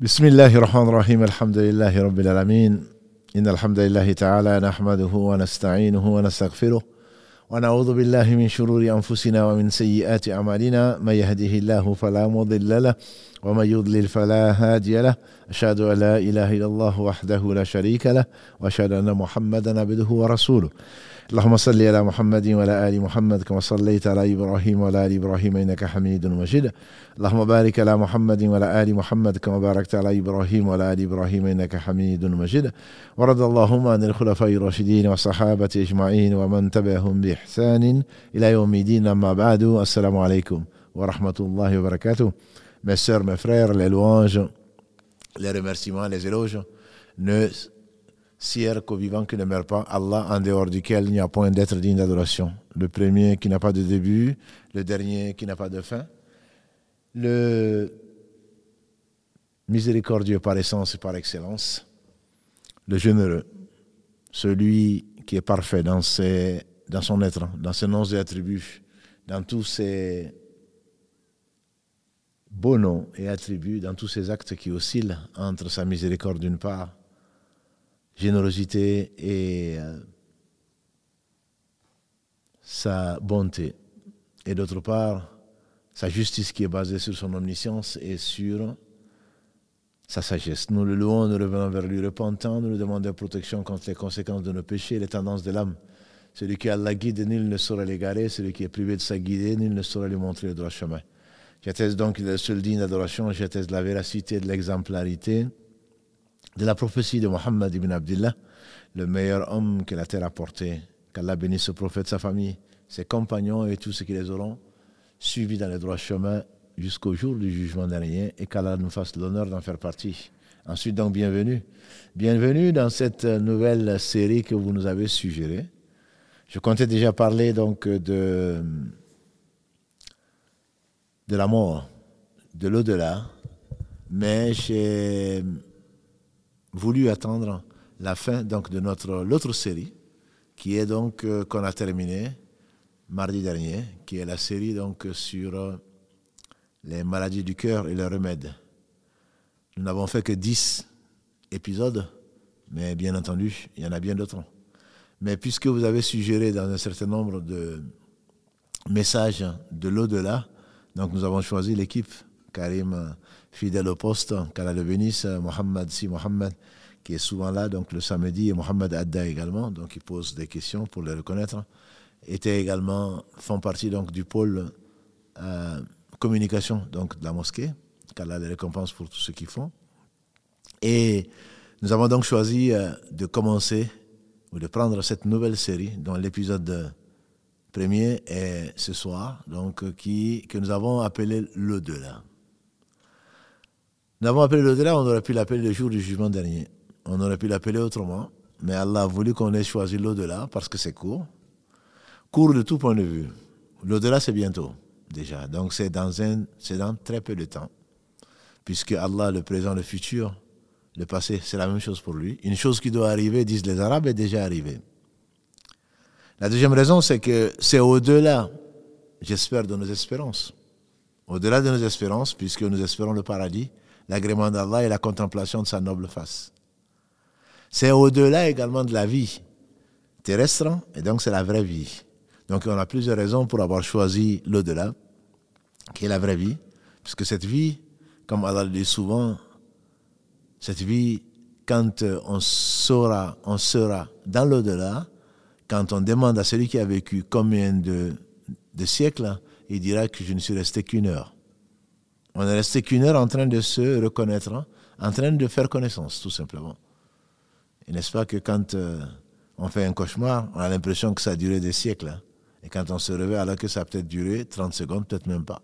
بسم الله الرحمن الرحيم الحمد لله رب العالمين إن الحمد لله تعالى نحمده ونستعينه ونستغفره ونعوذ بالله من شرور أنفسنا ومن سيئات أعمالنا من يهده الله فلا مضل له ومن يضلل فلا هادي له أشهد أن لا إله إلا الله وحده لا شريك له وأشهد أن محمدا عبده ورسوله اللهم صل على محمد وعلى آل محمد كما صليت على إبراهيم وعلى آل إبراهيم إنك حميد مجيد. اللهم بارك على محمد وعلى آل محمد كما باركت على إبراهيم وعلى آل إبراهيم إنك حميد مجيد. ورد اللهم عن الخلفاء الراشدين والصحابة أجمعين ومن تبعهم بإحسان إلى يوم الدين. أما بعد السلام عليكم ورحمة الله وبركاته. Mes sœurs, mes frères, les louanges, les remerciements, les éloges ne Sierre qu'au vivant qui ne meurt pas, Allah en dehors duquel il n'y a point d'être digne d'adoration. Le premier qui n'a pas de début, le dernier qui n'a pas de fin. Le miséricordieux par essence et par excellence. Le généreux, celui qui est parfait dans, ses, dans son être, dans ses noms et attributs, dans tous ses beaux noms et attributs, dans tous ses actes qui oscillent entre sa miséricorde d'une part générosité et euh, sa bonté. Et d'autre part, sa justice qui est basée sur son omniscience et sur sa sagesse. Nous le louons, nous revenons vers lui repentant, nous lui demandons protection contre les conséquences de nos péchés les tendances de l'âme. Celui qui a la guide, nul ne saurait l'égarer. Celui qui est privé de sa guide, nul ne saurait lui montrer le droit chemin. J'atteste donc le seul digne d'adoration, j'atteste la véracité de l'exemplarité de la prophétie de Mohammed ibn Abdullah, le meilleur homme que la terre a porté. Qu'Allah bénisse ce prophète, sa famille, ses compagnons et tous ceux qui les auront suivis dans le droit chemin jusqu'au jour du jugement dernier et qu'Allah nous fasse l'honneur d'en faire partie. Ensuite, donc, bienvenue. Bienvenue dans cette nouvelle série que vous nous avez suggérée. Je comptais déjà parler donc de, de la mort, de l'au-delà, mais j'ai voulu attendre la fin donc de notre l'autre série qui est donc euh, qu'on a terminé mardi dernier qui est la série donc sur euh, les maladies du cœur et les remèdes. Nous n'avons fait que 10 épisodes mais bien entendu, il y en a bien d'autres. Mais puisque vous avez suggéré dans un certain nombre de messages de l'au-delà, donc nous avons choisi l'équipe Karim fidèle au poste, qu'Allah le bénisse, Mohamed Si Mohamed, qui est souvent là, donc le samedi, et Mohamed Adda également, donc il pose des questions pour les reconnaître, étaient également, font partie donc du pôle euh, communication donc de la mosquée, qu'Allah les récompense pour tout ce qu'ils font. Et nous avons donc choisi euh, de commencer ou de prendre cette nouvelle série dont l'épisode premier est ce soir, donc qui, que nous avons appelé l'au-delà. Nous avons appelé l'au-delà, on aurait pu l'appeler le jour du jugement dernier. On aurait pu l'appeler autrement, mais Allah a voulu qu'on ait choisi l'au-delà parce que c'est court. Court de tout point de vue. L'au-delà, c'est bientôt, déjà. Donc c'est dans, un, dans très peu de temps. Puisque Allah, le présent, le futur, le passé, c'est la même chose pour lui. Une chose qui doit arriver, disent les Arabes, est déjà arrivée. La deuxième raison, c'est que c'est au-delà, j'espère, de nos espérances. Au-delà de nos espérances, puisque nous espérons le paradis, l'agrément d'Allah et la contemplation de sa noble face. C'est au-delà également de la vie terrestre, et donc c'est la vraie vie. Donc on a plusieurs raisons pour avoir choisi l'au-delà, qui est la vraie vie, puisque cette vie, comme Allah le dit souvent, cette vie, quand on sera, on sera dans l'au-delà, quand on demande à celui qui a vécu combien de, de siècles, il dira que je ne suis resté qu'une heure. On est resté qu'une heure en train de se reconnaître, hein, en train de faire connaissance, tout simplement. Et n'est-ce pas que quand euh, on fait un cauchemar, on a l'impression que ça a duré des siècles. Hein. et quand on se réveille, alors que ça a peut-être duré 30 secondes, peut-être même pas.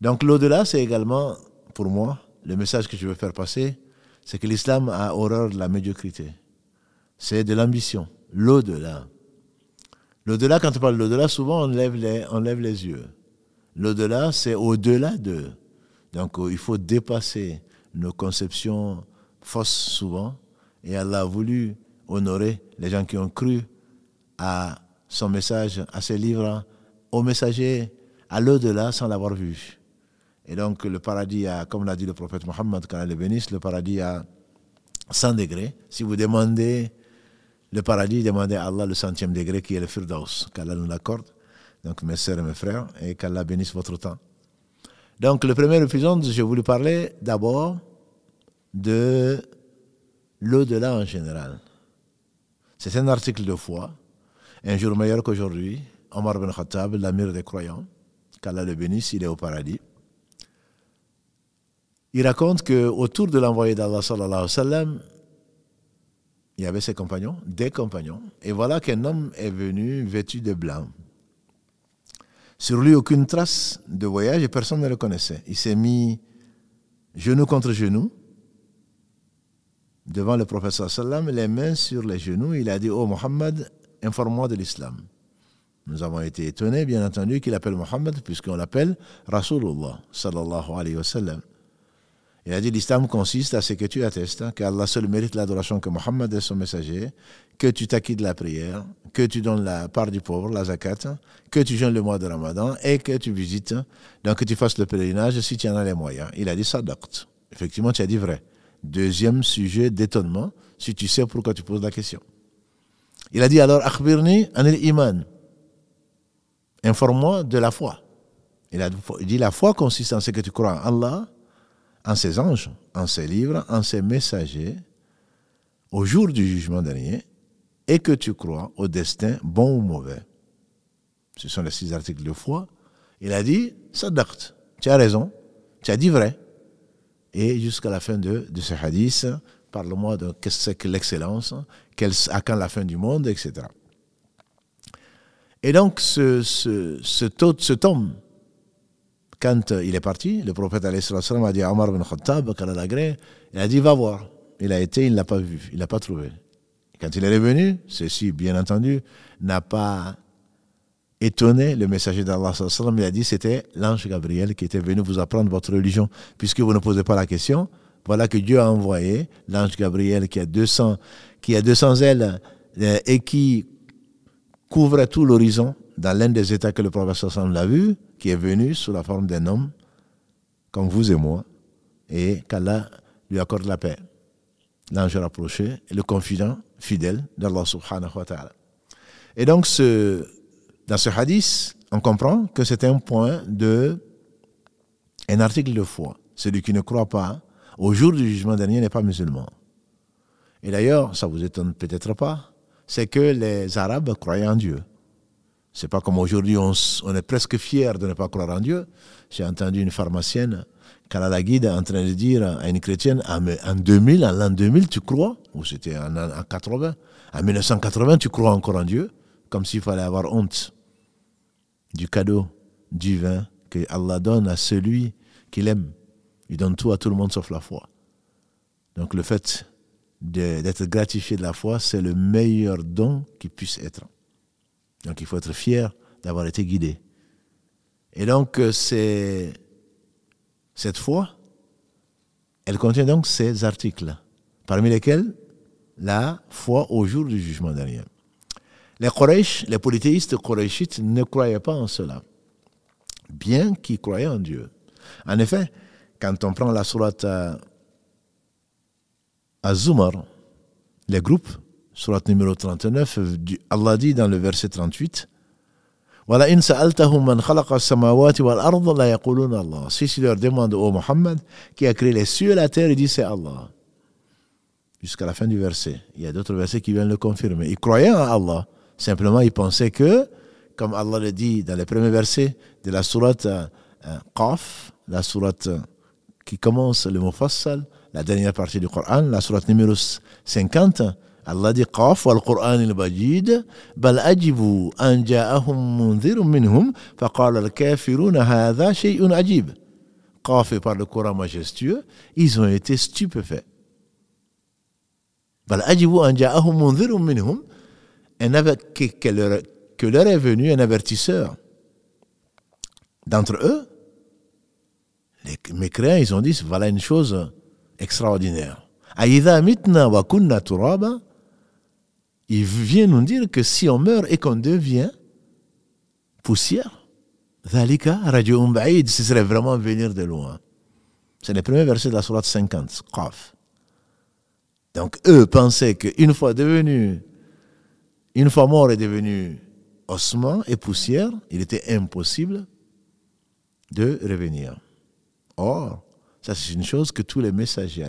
Donc l'au-delà, c'est également, pour moi, le message que je veux faire passer, c'est que l'islam a horreur de la médiocrité. C'est de l'ambition. L'au-delà. L'au-delà, quand on parle de l'au-delà, souvent on lève les, on lève les yeux. L'au-delà, c'est au-delà de. Donc il faut dépasser nos conceptions fausses souvent. Et Allah a voulu honorer les gens qui ont cru à son message, à ses livres, au messager, à l'au-delà sans l'avoir vu. Et donc le paradis comme l'a dit le prophète Mohammed, quand le bénisse, le paradis a 100 degrés. Si vous demandez le paradis, demandez à Allah le centième degré qui est le Firdaus, qu'Allah nous l'accorde. Donc mes sœurs et mes frères, et qu'Allah bénisse votre temps. Donc le premier épisode, je voulais parler d'abord de l'au-delà en général. C'est un article de foi, un jour meilleur qu'aujourd'hui. Omar ben Khattab, l'amir des croyants, qu'Allah le bénisse, il est au paradis. Il raconte qu'autour de l'envoyé d'Allah, sallallahu alayhi wa sallam, il y avait ses compagnons, des compagnons, et voilà qu'un homme est venu vêtu de blanc. Sur lui, aucune trace de voyage et personne ne le connaissait. Il s'est mis genou contre genou devant le prophète sallam, les mains sur les genoux. Il a dit Oh Mohammed, informe-moi de l'islam. Nous avons été étonnés, bien entendu, qu'il appelle Mohammed, puisqu'on l'appelle Rasulullah sallallahu alayhi wa sallam. Il a dit l'islam consiste à ce que tu attestes hein, qu'Allah seul mérite l'adoration, que Mohammed est son messager, que tu t'acquittes de la prière, que tu donnes la part du pauvre, la zakat, que tu jeûnes le mois de Ramadan et que tu visites, donc que tu fasses le pèlerinage si tu en as les moyens. Il a dit sadaqt. Effectivement, tu as dit vrai. Deuxième sujet d'étonnement, si tu sais pourquoi tu poses la question. Il a dit alors, akhbirni anil iman. Informe-moi de la foi. Il a dit la foi consiste en ce que tu crois en Allah, en ses anges, en ses livres, en ses messagers, au jour du jugement dernier, et que tu crois au destin bon ou mauvais. Ce sont les six articles de foi. Il a dit, Sadaqt, tu as raison, tu as dit vrai. Et jusqu'à la fin de, ce hadith, parle-moi de qu'est-ce que l'excellence, à quand la fin du monde, etc. Et donc, ce, ce, ce, ce tome quand il est parti, le prophète a dit à Omar bin Khattab, il a dit va voir. Il a été, il ne l'a pas vu, il ne l'a pas trouvé. Quand il est revenu, ceci, bien entendu, n'a pas étonné le messager d'Allah. Il a dit c'était l'ange Gabriel qui était venu vous apprendre votre religion. Puisque vous ne posez pas la question, voilà que Dieu a envoyé l'ange Gabriel qui a 200, qui a 200 ailes euh, et qui couvre tout l'horizon dans l'un des états que le prophète l'a vu qui est venu sous la forme d'un homme, comme vous et moi, et qu'Allah lui accorde la paix. L'ange rapproché le confident fidèle d'Allah subhanahu wa ta'ala. Et donc, dans ce hadith, on comprend que c'est un point de. un article de foi. Celui qui ne croit pas au jour du jugement dernier n'est pas musulman. Et d'ailleurs, ça vous étonne peut-être pas, c'est que les Arabes croyaient en Dieu. C'est pas comme aujourd'hui, on, est presque fier de ne pas croire en Dieu. J'ai entendu une pharmacienne, Canada Guide, en train de dire à une chrétienne, en 2000, en l'an 2000, tu crois? Ou c'était en, en 80 En 1980, tu crois encore en Dieu? Comme s'il fallait avoir honte du cadeau divin que Allah donne à celui qu'il aime. Il donne tout à tout le monde sauf la foi. Donc le fait d'être gratifié de la foi, c'est le meilleur don qui puisse être. Donc il faut être fier d'avoir été guidé. Et donc euh, cette foi, elle contient donc ces articles, parmi lesquels la foi au jour du jugement dernier. Les Quraysh, les polythéistes Qurayshites ne croyaient pas en cela, bien qu'ils croyaient en Dieu. En effet, quand on prend la sourate à, à Zumar, les groupes surat numéro 39, Allah dit dans le verset 38, Si tu leur demandes au Muhammad qui a créé les cieux et la terre, il dit c'est Allah. Jusqu'à la fin du verset. Il y a d'autres versets qui viennent le confirmer. Ils croyaient en Allah. Simplement, ils pensaient que, comme Allah le dit dans les premiers versets de la sourate euh, Qaf, la sourate qui commence le mot Fassal, la dernière partie du Coran, la sourate numéro 50, Allah dit Qaf wal Qur'an al-Majid bal ajibu an ja'ahum munzirun minhum faqala al-kafiruna hadha shay'un ajib. Qaf par le Coran majestueux, ils ont été stupéfaits. Bal ajibu an ja'ahum munzirun minhum que, que, leur, que leur est venu un avertisseur. D'entre eux, les mécréants, ils ont dit, voilà une chose extraordinaire. Aïda mitna wa kunna turaba, il vient nous dire que si on meurt et qu'on devient poussière, Dhalika Radio Umbaïd, ce serait vraiment venir de loin. C'est le premier verset de la Sourate 50, Qaf. Donc eux pensaient qu'une fois devenu, une fois mort et devenu ossement et poussière, il était impossible de revenir. Or, ça c'est une chose que tous les messagers,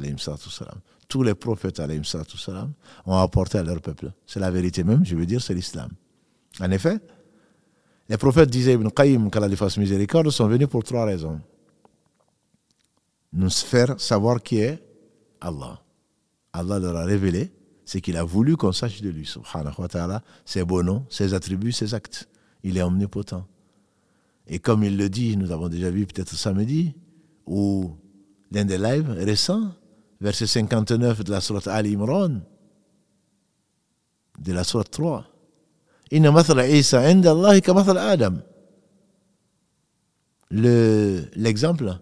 tous les prophètes, ont apporté à leur peuple. C'est la vérité même, je veux dire, c'est l'islam. En effet, les prophètes disaient Ibn Qayyim, qu'Allah fasse miséricorde, sont venus pour trois raisons. Nous faire savoir qui est Allah. Allah leur a révélé ce qu'il a voulu qu'on sache de lui, subhanahu wa ta'ala, ses beaux noms, ses attributs, ses actes. Il est omnipotent. Et comme il le dit, nous avons déjà vu peut-être samedi, ou l'un des lives récents, verset 59 de la sourate Ali Imran, de la sourate 3. Inna mathla Isa inda Allah ka Adam. L'exemple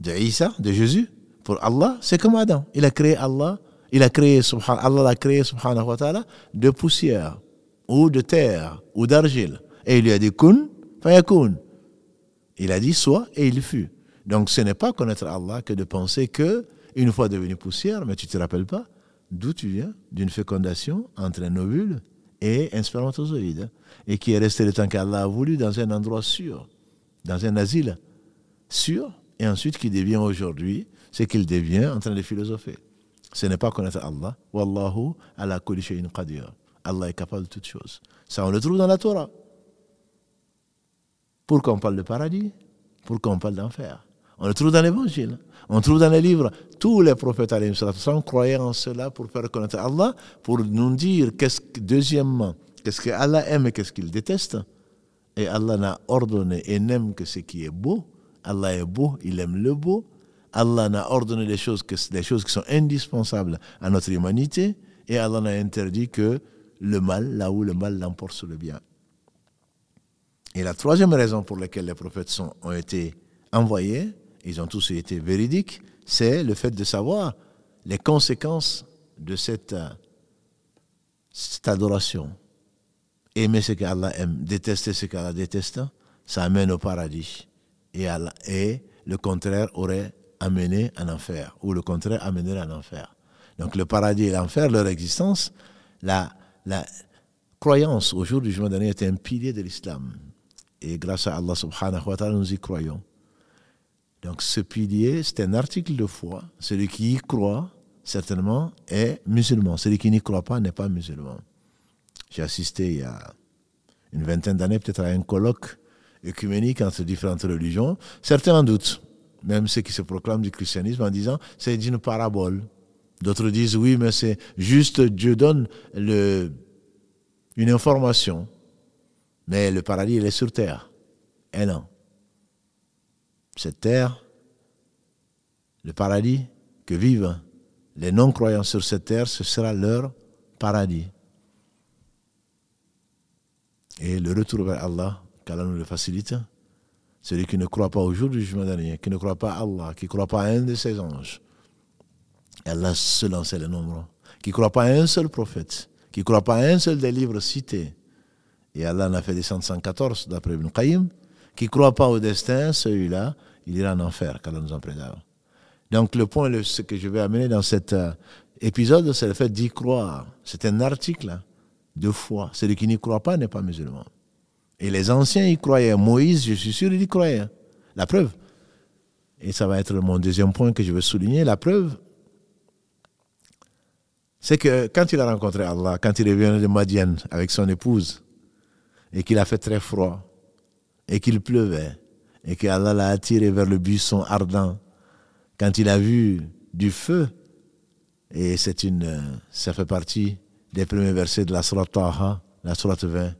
de Isa, de Jésus, pour Allah, c'est comme Adam. Il a créé Allah, il a créé, Allah l'a créé, subhanahu wa ta'ala, de poussière, ou de terre, ou d'argile. Et il lui a dit kun, fayakun. Il a dit soit, et il fut. Donc ce n'est pas connaître Allah que de penser que, une fois devenu poussière, mais tu ne te rappelles pas d'où tu viens, d'une fécondation entre un ovule et un spermatozoïde, et qui est resté le temps qu'Allah a voulu dans un endroit sûr, dans un asile sûr, et ensuite qui devient aujourd'hui ce qu'il devient en train de philosopher. Ce n'est pas connaître Allah. Wallahu ala kulli shay'in qadir. Allah est capable de toutes choses. Ça, on le trouve dans la Torah. Pourquoi on parle de paradis? Pourquoi on parle d'enfer? On le trouve dans l'évangile. On trouve dans les livres. Tous les prophètes croyaient en cela pour faire connaître Allah, pour nous dire, qu'est-ce que, deuxièmement, qu'est-ce que Allah aime et qu'est-ce qu'il déteste. Et Allah n'a ordonné et n'aime que ce qui est beau. Allah est beau, il aime le beau. Allah n'a ordonné des choses, que, choses qui sont indispensables à notre humanité. Et Allah n'a interdit que le mal, là où le mal l'emporte sur le bien. Et la troisième raison pour laquelle les prophètes sont, ont été envoyés, ils ont tous été véridiques, c'est le fait de savoir les conséquences de cette, cette adoration. Aimer ce qu'Allah aime, détester ce qu'Allah déteste, ça amène au paradis. Et, le contraire aurait amené en enfer, ou le contraire amènerait en enfer. Donc le paradis et l'enfer, leur existence, la, la croyance au jour du jugement dernier est un pilier de l'islam. Et grâce à Allah subhanahu wa ta'ala, nous y croyons. Donc ce pilier, c'est un article de foi. Celui qui y croit, certainement, est musulman. Celui qui n'y croit pas n'est pas musulman. J'ai assisté il y a une vingtaine d'années peut-être à un colloque œcuménique entre différentes religions. Certains en doutent, même ceux qui se proclament du christianisme, en disant c'est une parabole. D'autres disent oui, mais c'est juste Dieu donne le, une information. Mais le paradis, il est sur terre. Et non cette terre, le paradis que vivent les non-croyants sur cette terre, ce sera leur paradis. Et le retour vers Allah, qu'Allah nous le facilite, celui qui ne croit pas au jour du jugement dernier, qui ne croit pas à Allah, qui ne croit pas à un de ses anges, Allah seul en sait le nombre, qui ne croit pas à un seul prophète, qui ne croit pas à un seul des livres cités, et Allah en a fait descendre 114 d'après Ibn Qayyim, qui ne croit pas au destin, celui-là, il ira en enfer, qu'Allah nous en préserve. Donc le point, ce que je vais amener dans cet euh, épisode, c'est le fait d'y croire. C'est un article de foi. Celui qui n'y croit pas n'est pas musulman. Et les anciens y croyaient. Moïse, je suis sûr, il y croyait. La preuve. Et ça va être mon deuxième point que je veux souligner. La preuve, c'est que quand il a rencontré Allah, quand il est venu de Madian avec son épouse, et qu'il a fait très froid, et qu'il pleuvait, et qu'Allah l'a attiré vers le buisson ardent. Quand il a vu du feu, et c'est une, ça fait partie des premiers versets de la Surah Taha, la Surah 20.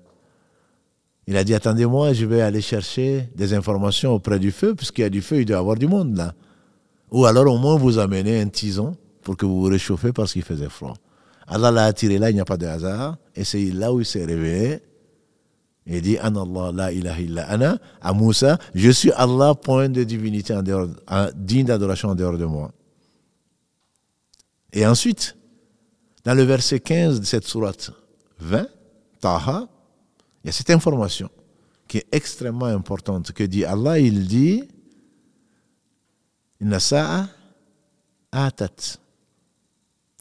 Il a dit Attendez-moi, je vais aller chercher des informations auprès du feu, puisqu'il y a du feu, il doit y avoir du monde là. Ou alors au moins vous amenez un tison pour que vous vous réchauffez parce qu'il faisait froid. Allah l'a attiré là, il n'y a pas de hasard, et c'est là où il s'est réveillé il dit Allah, la illa ana, à Moussa, je suis Allah, point de divinité en dehors, digne d'adoration en dehors de moi. Et ensuite, dans le verset 15 de cette sourate 20, Taha, il y a cette information qui est extrêmement importante, que dit Allah, il dit Inna sa'a atat.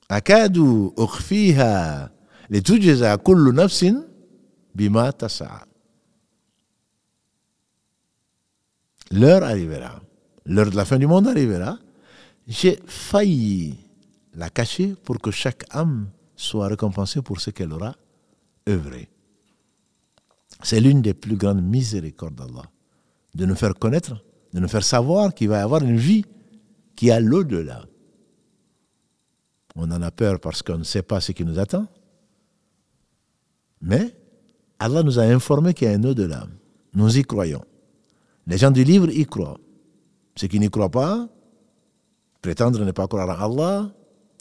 Akadu ukhfiha litujza kullu nafsin L'heure arrivera. L'heure de la fin du monde arrivera. J'ai failli la cacher pour que chaque âme soit récompensée pour ce qu'elle aura œuvré. C'est l'une des plus grandes miséricordes d'Allah, de nous faire connaître, de nous faire savoir qu'il va y avoir une vie qui a l'au-delà. On en a peur parce qu'on ne sait pas ce qui nous attend. Mais Allah nous a informé qu'il y a un au-delà. Nous y croyons. Les gens du livre y croient. Ceux qui n'y croient pas, prétendre ne pas croire en Allah,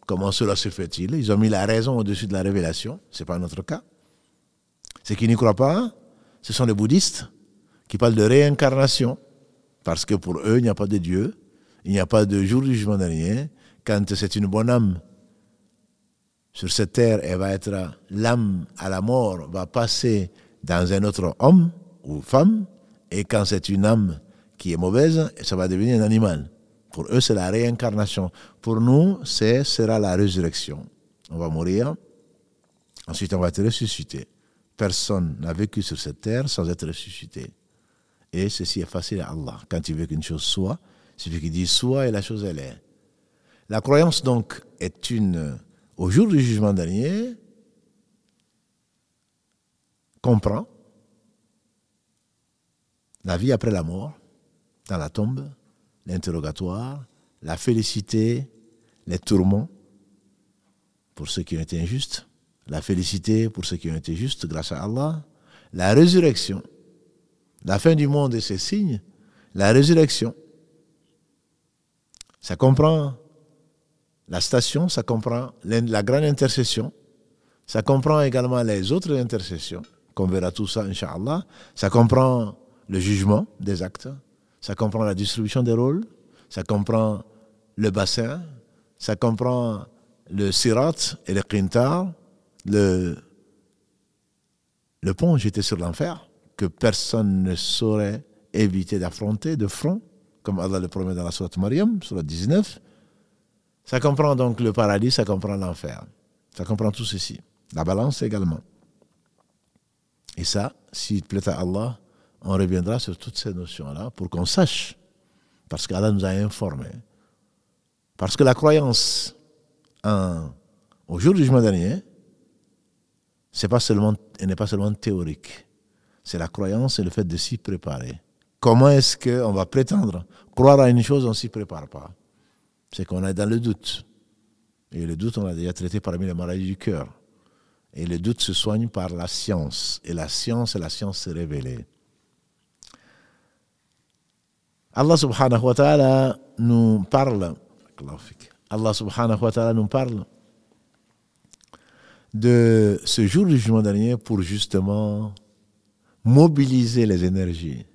comment cela se fait-il? Ils ont mis la raison au-dessus de la révélation. Ce n'est pas notre cas. Ceux qui n'y croient pas, ce sont les bouddhistes qui parlent de réincarnation, parce que pour eux, il n'y a pas de Dieu, il n'y a pas de jour du jugement dernier. Quand c'est une bonne âme sur cette terre, elle va être l'âme à la mort, va passer dans un autre homme ou femme, et quand c'est une âme qui est mauvaise, ça va devenir un animal. Pour eux, c'est la réincarnation. Pour nous, ce sera la résurrection. On va mourir, ensuite on va être ressuscité. Personne n'a vécu sur cette terre sans être ressuscité. Et ceci est facile à Allah. Quand il veut qu'une chose soit, il suffit qu'il dise soit et la chose elle est. La croyance donc est une, au jour du jugement dernier, comprend la vie après la mort, dans la tombe, l'interrogatoire, la félicité, les tourments pour ceux qui ont été injustes, la félicité pour ceux qui ont été justes grâce à Allah, la résurrection, la fin du monde et ses signes, la résurrection. Ça comprend la station, ça comprend la grande intercession, ça comprend également les autres intercessions, qu'on verra tout ça, Inch'Allah. Ça comprend le jugement des actes, ça comprend la distribution des rôles, ça comprend le bassin, ça comprend le sirat et le qintar, le, pont jeté sur l'enfer, que personne ne saurait éviter d'affronter de front, comme Allah le promet dans la Sourate Mariam, sur 19. Ça comprend donc le paradis, ça comprend l'enfer. Ça comprend tout ceci. La balance également. Et ça, s'il plaît à Allah, on reviendra sur toutes ces notions-là pour qu'on sache, parce qu'Allah nous a informés. Parce que la croyance en, au jour du jugement dernier, c'est pas seulement, elle n'est pas seulement théorique. C'est la croyance et le fait de s'y préparer. Comment est-ce qu'on va prétendre croire à une chose, on ne s'y prépare pas? C'est qu'on est dans le doute. Et le doute, on l'a déjà traité parmi les maladies du cœur. Et le doute se soigne par la science. Et la science, et la science se révélée. Allah subhanahu wa ta'ala nous parle. Allah subhanahu wa ta'ala nous parle de ce jour du jugement dernier pour justement mobiliser les énergies.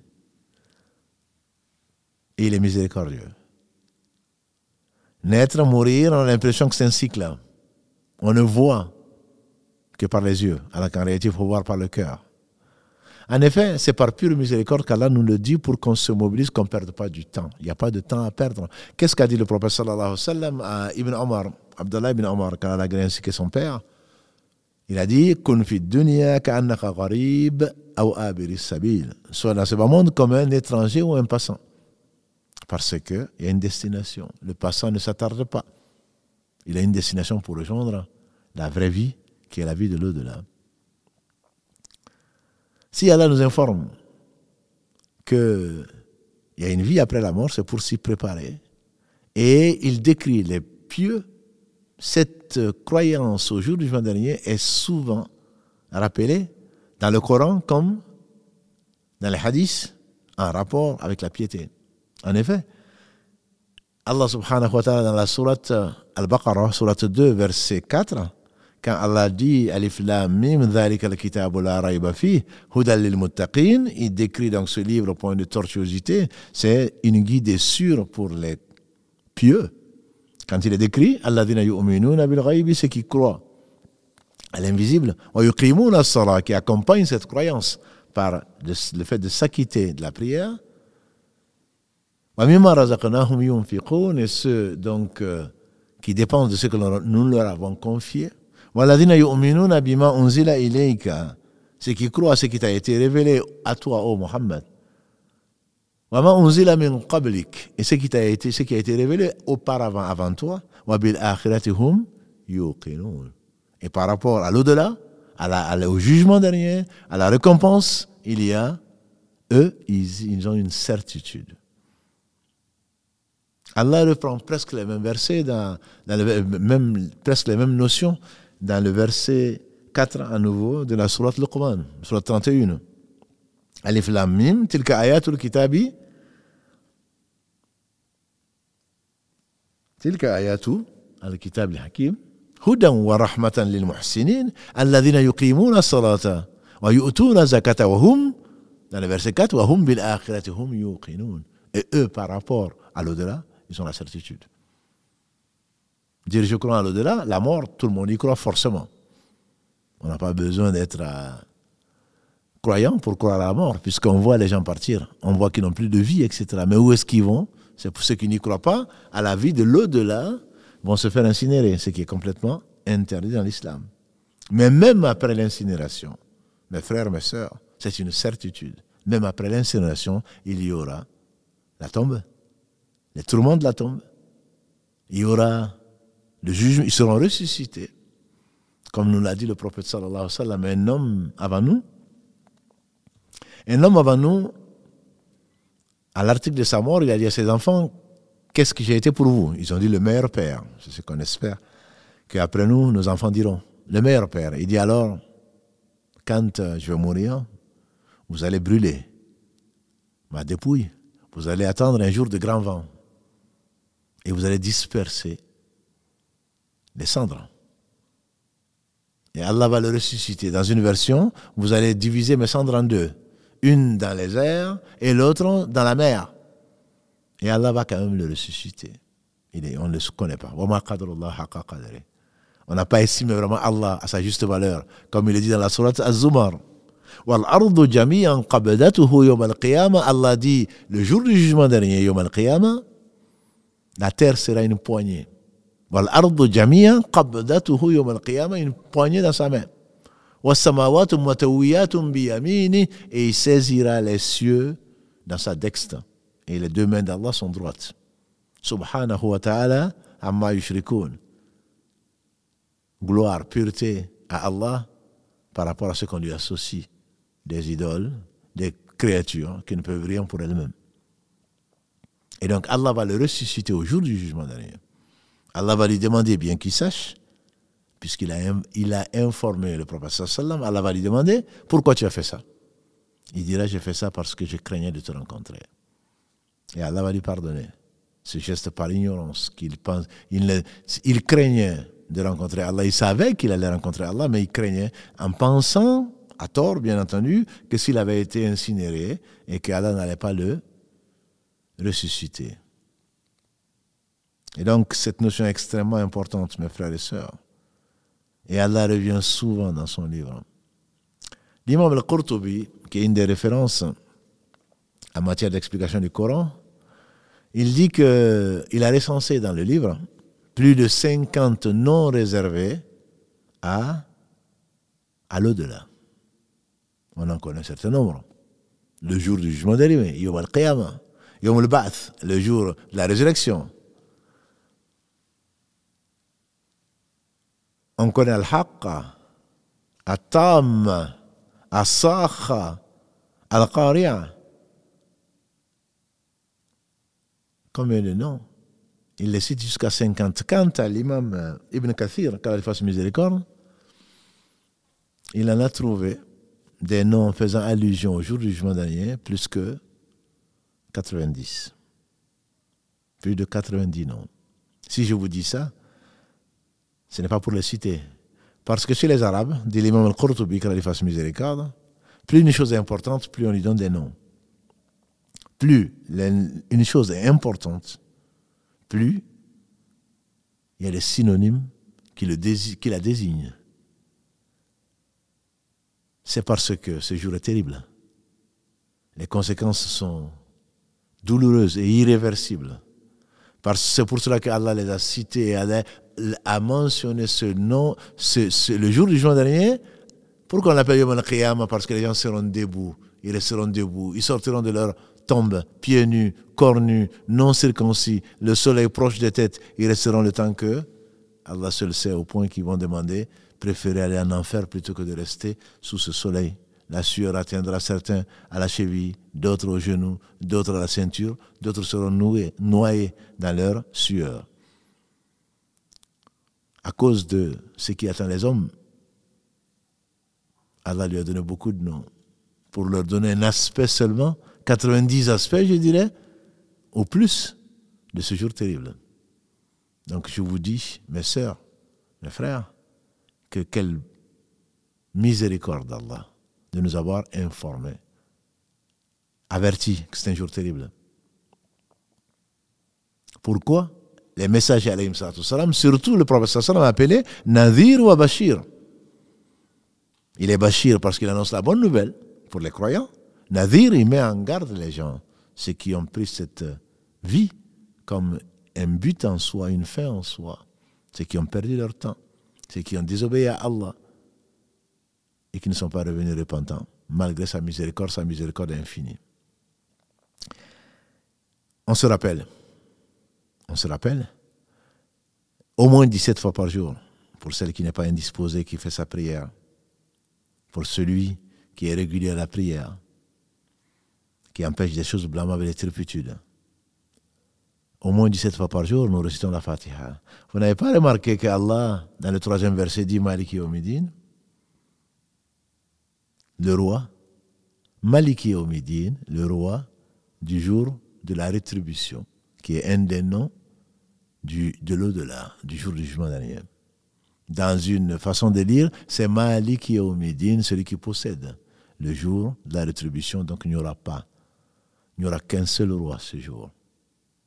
Et il est miséricordieux. Naître, mourir, on a l'impression que c'est un cycle. On ne voit que par les yeux, alors qu'en réalité, il faut voir par le cœur. En effet, c'est par pure miséricorde qu'Allah nous le dit pour qu'on se mobilise, qu'on ne perde pas du temps. Il n'y a pas de temps à perdre. Qu'est-ce qu'a dit le prophète sallallahu alayhi wa sallam à Ibn Omar, Abdullah ibn Omar, il a ainsi que son père? Il a dit Kun fi dunya ka'annaka gharib ou abiri sabil. Sois dans ce monde comme un étranger ou un passant. Parce qu'il y a une destination. Le passant ne s'attarde pas. Il a une destination pour rejoindre la vraie vie, qui est la vie de l'au-delà. Si Allah nous informe qu'il y a une vie après la mort, c'est pour s'y préparer. Et il décrit les pieux. Cette croyance au jour du jour dernier est souvent rappelée dans le Coran comme dans les hadiths en rapport avec la piété. En effet, Allah subhanahu wa ta'ala dans la sourate Al-Baqarah, sourate 2, verset 4, quand Allah dit Alif Lam Mim, il décrit dans ce livre au point de tortuosité, c'est une guide sûre pour les pieux. Quand il est décrit, Allah dit c'est qui croient à l'invisible, qui accompagne cette croyance par le fait de s'acquitter de la prière. Et ceux donc euh, qui dépendent de ce que nous leur avons confié. Ceux qui croient à ce qui t'a été révélé à toi, ô Muhammad. Et ce qui, t'a été, ce qui a été révélé auparavant, avant toi. Et par rapport à l'au-delà, au jugement dernier, à la récompense, il y a, eux, ils, ont une certitude. Allah reprend presque les mêmes versets, dans, même, presque les mêmes notions dans le verset 4 à nouveau de la Sourate Luqman, Sourate 31. Alif Lam Mim, tilka ayatul kitabi. Tilka ayatu al-kitab al-hakim. هدى ورحمة للمحسنين الذين يقيمون الصلاة ويؤتون الزكاة وهم dans le verset 4 وهم بالآخرة هم يوقنون et eux par rapport à l'au-delà ils la certitude. Dire je crois à l'au-delà la mort tout le monde y croit forcément. On n'a pas besoin d'être euh, croyant pour croire à la mort puisqu'on voit les gens partir. On voit qu'ils n'ont plus de vie etc mais où est-ce qu'ils vont? C'est pour ceux qui n'y croient pas à la vie de l'au-delà vont se faire incinérer, ce qui est complètement interdit dans l'islam. Mais même après l'incinération, mes frères, mes sœurs, c'est une certitude. Même après l'incinération, il y aura la tombe, les tourments de la tombe. Il y aura le jugement, ils seront ressuscités. Comme nous l'a dit le prophète sallallahu alayhi wa sallam, un homme avant nous, un homme avant nous, à l'article de sa mort, il a dit à ses enfants, Qu'est-ce que j'ai été pour vous? Ils ont dit le meilleur père. C'est ce qu'on espère qu'après nous, nos enfants diront le meilleur père. Il dit alors, quand euh, je vais mourir, vous allez brûler ma dépouille. Vous allez attendre un jour de grand vent. Et vous allez disperser les cendres. Et Allah va le ressusciter. Dans une version, vous allez diviser mes cendres en deux. Une dans les airs et l'autre dans la mer. Et Allah va quand même le ressusciter. Il est, on ne le connaît pas. On n'a pas estimé vraiment Allah à sa juste valeur, comme il est dit dans la sourate Az-Zumar. Allah dit, le jour du jugement dernier, yom al la terre sera une poignée. Et il saisira les cieux dans sa dextre et les deux mains d'Allah sont droites. Subhanahu wa ta'ala amma yushrikun. Gloire, pureté à Allah par rapport à ce qu'on lui associe des idoles, des créatures qui ne peuvent rien pour elles-mêmes. Et donc Allah va le ressusciter au jour du jugement dernier. Allah va lui demander, bien qu'il sache, puisqu'il a, il a informé le prophète sallam, Allah va lui demander, pourquoi tu as fait ça? Il dira, j'ai fait ça parce que je craignais de te rencontrer. Et Allah va lui pardonner. Ce geste par ignorance, qu'il pense, il, il craignait de rencontrer Allah. Il savait qu'il allait rencontrer Allah, mais il craignait en pensant, à tort bien entendu, que s'il avait été incinéré et qu'Allah n'allait pas le ressusciter. Et donc, cette notion est extrêmement importante, mes frères et sœurs. Et Allah revient souvent dans son livre. L'imam al-Qurtubi, qui est une des références en matière d'explication du Coran, il dit qu'il a recensé dans le livre plus de 50 noms réservés à, à l'au-delà. On en connaît un certain nombre. Le jour du jugement dernier, Yom al-Qiyamah, Yom al-Ba'th, le jour de la résurrection. On connaît Al-Haqqa, At-Tam, As-Sakha, Al-Qari'ah. Combien de noms? Il les cite jusqu'à 50. Quant à l'imam euh, Ibn Kathir, qu'Allah fasse miséricorde, il en a trouvé des noms faisant allusion au jour du jugement dernier, plus que 90. Plus de 90 noms. Si je vous dis ça, ce n'est pas pour les citer. Parce que chez les Arabes, dit l'imam al-Qurtubi, qu'Allah fasse miséricorde, plus une chose est importante, plus on lui donne des noms plus une chose est importante, plus il y a des synonymes qui la désignent. C'est parce que ce jour est terrible. les conséquences sont douloureuses et irréversibles. C'est pour cela qu'Allah les a cités et a, mentionné ce nom, le jour du jour dernier. Pourquoi on l'appelle Yom al Parce que les gens seront debout, ils resteront debout, ils sortiront de leur tombe, pieds nus, corps nus, non circoncis, le soleil proche des têtes, ils resteront le temps que Allah seul sait au point qu'ils vont demander, préférer aller en enfer plutôt que de rester sous ce soleil. La sueur atteindra certains à la cheville, d'autres aux genoux, d'autres à la ceinture, d'autres seront noyés dans leur sueur. À cause de ce qui attend les hommes, Allah lui a donné beaucoup de noms. Pour leur donner un aspect seulement, 90 aspects, je dirais, au plus, de ce jour terrible. Donc je vous dis, mes sœurs, mes frères, que quelle miséricorde d'Allah de nous avoir informés, avertis que c'est un jour terrible. Pourquoi? Les salam, surtout le prophète sallam appelé Nadir ou Bashir. Il est Bashir parce qu'il annonce la bonne nouvelle pour les croyants. Nadir, il met en garde les gens, ceux qui ont pris cette vie comme un but en soi, une fin en soi, ceux qui ont perdu leur temps, ceux qui ont désobéi à Allah, et qui ne sont pas revenus repentants, malgré sa miséricorde, sa miséricorde infinie. On se rappelle, on se rappelle, au moins 17 fois par jour, pour celle qui n'est pas indisposée, qui fait sa prière, pour celui qui est régulier à la prière, qui empêche des choses blâmables et turpitudes. Au moins 17 fois par jour, nous récitons la Fatiha. Vous n'avez pas remarqué que Allah, dans le troisième verset, dit Maliki Omidin le roi, Maliki Omidine, le roi du jour de la rétribution, qui est un des noms du, de l'au-delà, du jour du jugement dernier. Dans une façon de lire, c'est Maliki Omidine, celui qui possède le jour de la rétribution, donc il n'y aura pas, il n'y aura qu'un seul roi ce jour.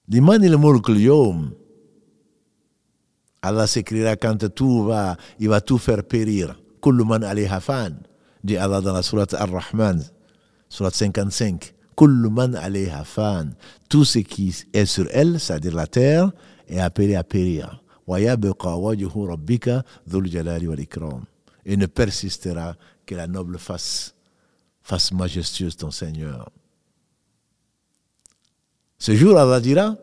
L'Iman il yom. Allah s'écrira quand tout va, il va tout faire périr. Kullu man fan dit Allah dans la sourate Ar-Rahman, sourate 55. Tout ce qui est sur elle, c'est-à-dire la terre, est appelé à périr. Et ne persistera que la noble face, face majestueuse ton Seigneur. Ce jour, Allah dira,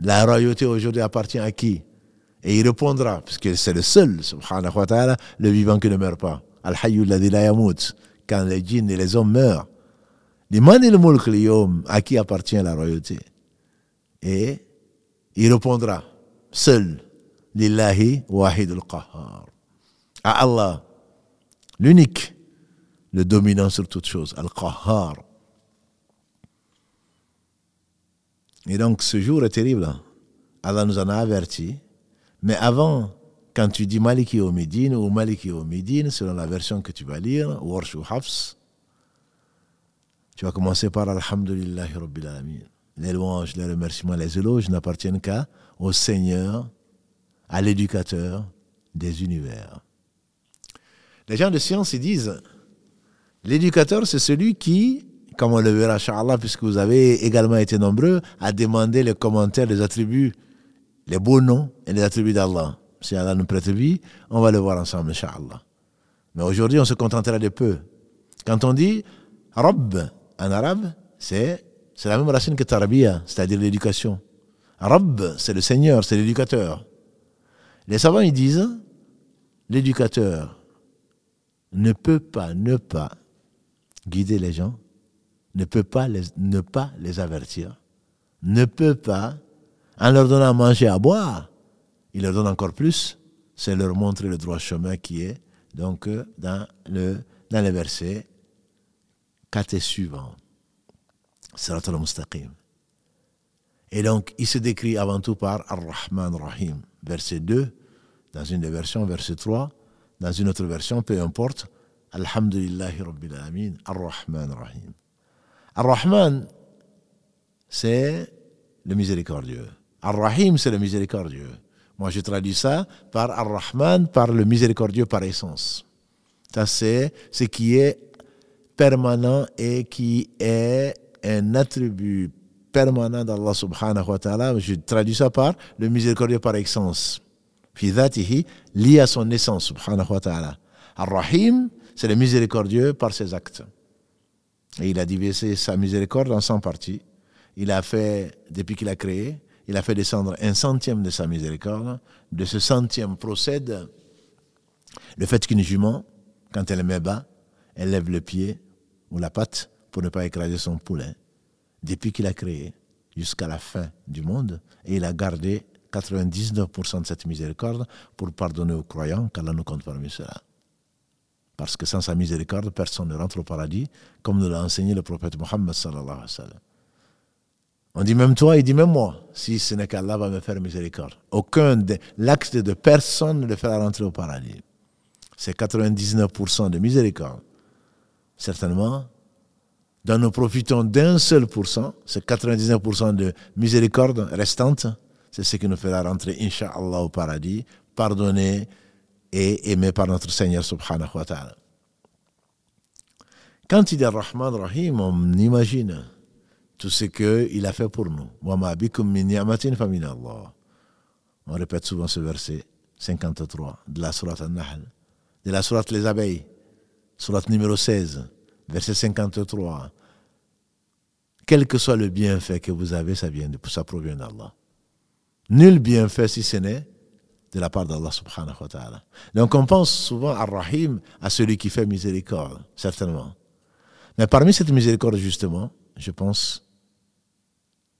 la royauté aujourd'hui appartient à qui? Et il répondra, parce que c'est le seul, subhanahu wa ta'ala, le vivant qui ne meurt pas. Al-Hayyu la yamut. Quand les djinns et les hommes meurent. Liman il mulk à qui appartient la royauté? Et il répondra, seul, lillahi wahid al-qahhar. À Allah, l'unique, le dominant sur toute chose, al-qahhar. Et donc ce jour est terrible. Allah nous en a averti. Mais avant, quand tu dis Maliki au Médine ou Maliki au Médine, selon la version que tu vas lire, ou Hafs, tu vas commencer par Alhamdulillahi Rabbil. Les louanges, les remerciements, les éloges n'appartiennent qu'à au Seigneur, à l'éducateur des univers. Les gens de science, ils disent, l'éducateur, c'est celui qui, comme on le verra, Inch'Allah, puisque vous avez également été nombreux à demander les commentaires des attributs les beaux noms et les attributs d'Allah. Si Allah nous prête vie, on va le voir ensemble, Inch'Allah. Mais aujourd'hui, on se contentera de peu. Quand on dit Rabb en arabe, c'est, la même racine que Tarabia, c'est-à-dire l'éducation. Rabb, c'est le Seigneur, c'est l'éducateur. Les savants, ils disent l'éducateur ne peut pas ne pas guider les gens, ne peut pas les, ne pas les avertir, ne peut pas en leur donnant à manger, à boire, il leur donne encore plus, c'est leur montrer le droit chemin qui est donc euh, dans, le, dans les versets 4 et mustaqim. Et donc, il se décrit avant tout par Ar-Rahman Rahim, verset 2, dans une des versions, verset 3, dans une autre version, peu importe, Alhamdulillahi Rabbil Alamin, Ar-Rahman Rahim. Ar-Rahman, c'est le miséricordieux. Ar-Rahim, c'est le miséricordieux. Moi, je traduis ça par Ar-Rahman, par le miséricordieux par essence. Ça, c'est ce qui est permanent et qui est un attribut permanent d'Allah subhanahu wa ta'ala. Je traduis ça par le miséricordieux par excellence. Fi lié à son essence subhanahu wa ta'ala. Ar-Rahim, c'est le miséricordieux par ses actes. Et il a divisé sa miséricorde en 100 parties. Il a fait, depuis qu'il a créé, il a fait descendre un centième de sa miséricorde. De ce centième procède le fait qu'une jument, quand elle met bas, elle lève le pied ou la patte pour ne pas écraser son poulain. Depuis qu'il a créé jusqu'à la fin du monde, et il a gardé 99% de cette miséricorde pour pardonner aux croyants qu'Allah nous compte parmi cela. Parce que sans sa miséricorde, personne ne rentre au paradis, comme nous l'a enseigné le prophète Mohammed sallallahu alayhi wa sallam. On dit même toi, il dit même moi, si ce n'est qu'Allah va me faire miséricorde. Aucun de l'acte de personne ne le fera rentrer au paradis. C'est 99% de miséricorde. Certainement, dont nous profitons d'un seul pourcent, c'est 99% de miséricorde restante, c'est ce qui nous fera rentrer, Inch'Allah, au paradis, pardonné et aimé par notre Seigneur subhanahu wa ta'ala. Quand il dit Rahman Rahim, on imagine tout ce qu'il a fait pour nous. On répète souvent ce verset 53 de la Surat Al-Nahl, de la Surat Les Abeilles, Surat numéro 16, verset 53. Quel que soit le bienfait que vous avez, ça, vient de, ça provient d'Allah. Nul bienfait si ce n'est de la part d'Allah subhanahu wa ta'ala. Donc on pense souvent à Rahim, à celui qui fait miséricorde, certainement. Mais parmi cette miséricorde, justement, je pense,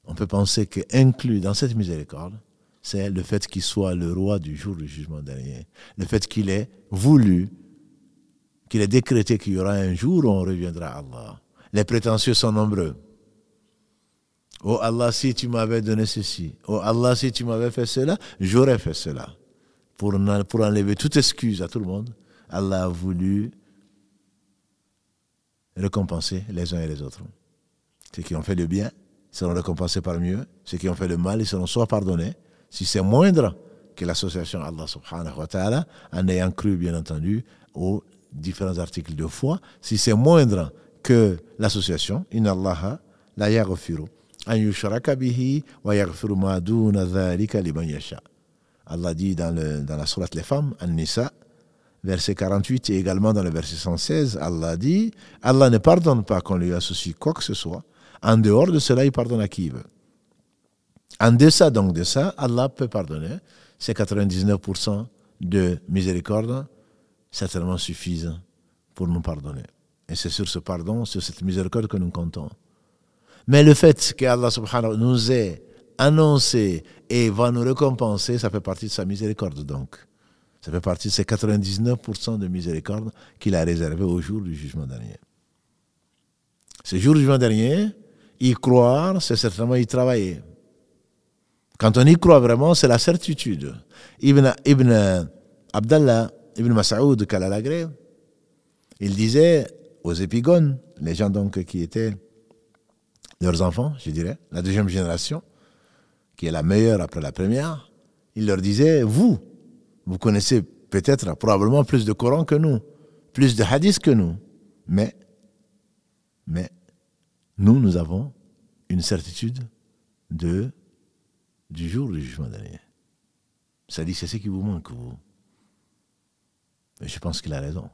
on peut penser qu'inclus dans cette miséricorde, c'est le fait qu'il soit le roi du jour du jugement dernier. Le fait qu'il ait voulu, qu'il ait décrété qu'il y aura un jour où on reviendra à Allah. Les prétentieux sont nombreux. Oh Allah, si tu m'avais donné ceci. Oh Allah, si tu m'avais fait cela, j'aurais fait cela pour, pour enlever toute excuse à tout le monde, Allah a voulu récompenser les uns et les autres. Ceux qui ont fait le bien seront récompensés par mieux. Ceux qui ont fait le mal, ils seront soit pardonnés, si c'est moindre que l'association Allah subhanahu wa ta'ala, en ayant cru, bien entendu, aux différents articles de foi. Si c'est moindre que l'association, in Allah la yaghfiru an yushraka wa yaghfiru ma duna dhalika. Allah dit dans, le, dans la sourate Les Femmes, An-Nisa, verset 48 et également dans le verset 116, Allah dit Allah ne pardonne pas qu'on lui associe quoi que ce soit. En dehors de cela, il pardonne à qui il veut. En deçà donc de ça, Allah peut pardonner. Ces 99% de miséricorde certainement suffisent pour nous pardonner. Et c'est sur ce pardon, sur cette miséricorde que nous comptons. Mais le fait qu'Allah subhanahu nous ait annoncé et va nous récompenser, ça fait partie de sa miséricorde donc. Ça fait partie de ces 99% de miséricorde qu'il a réservé au jour du jugement dernier. Ce jour du jugement dernier, y croire, c'est certainement y travailler. Quand on y croit vraiment, c'est la certitude. Ibn, Ibn Abdallah, Ibn Mas'ud Kalalagré, il disait aux épigones, les gens donc qui étaient leurs enfants, je dirais, la deuxième génération, qui est la meilleure après la première, il leur disait, vous, vous connaissez peut-être probablement plus de Coran que nous, plus de hadiths que nous, mais, mais, nous, nous avons une certitude de, du jour du jugement dernier. Ça dit, c'est ce qui vous manque, vous. Mais je pense qu'il a raison.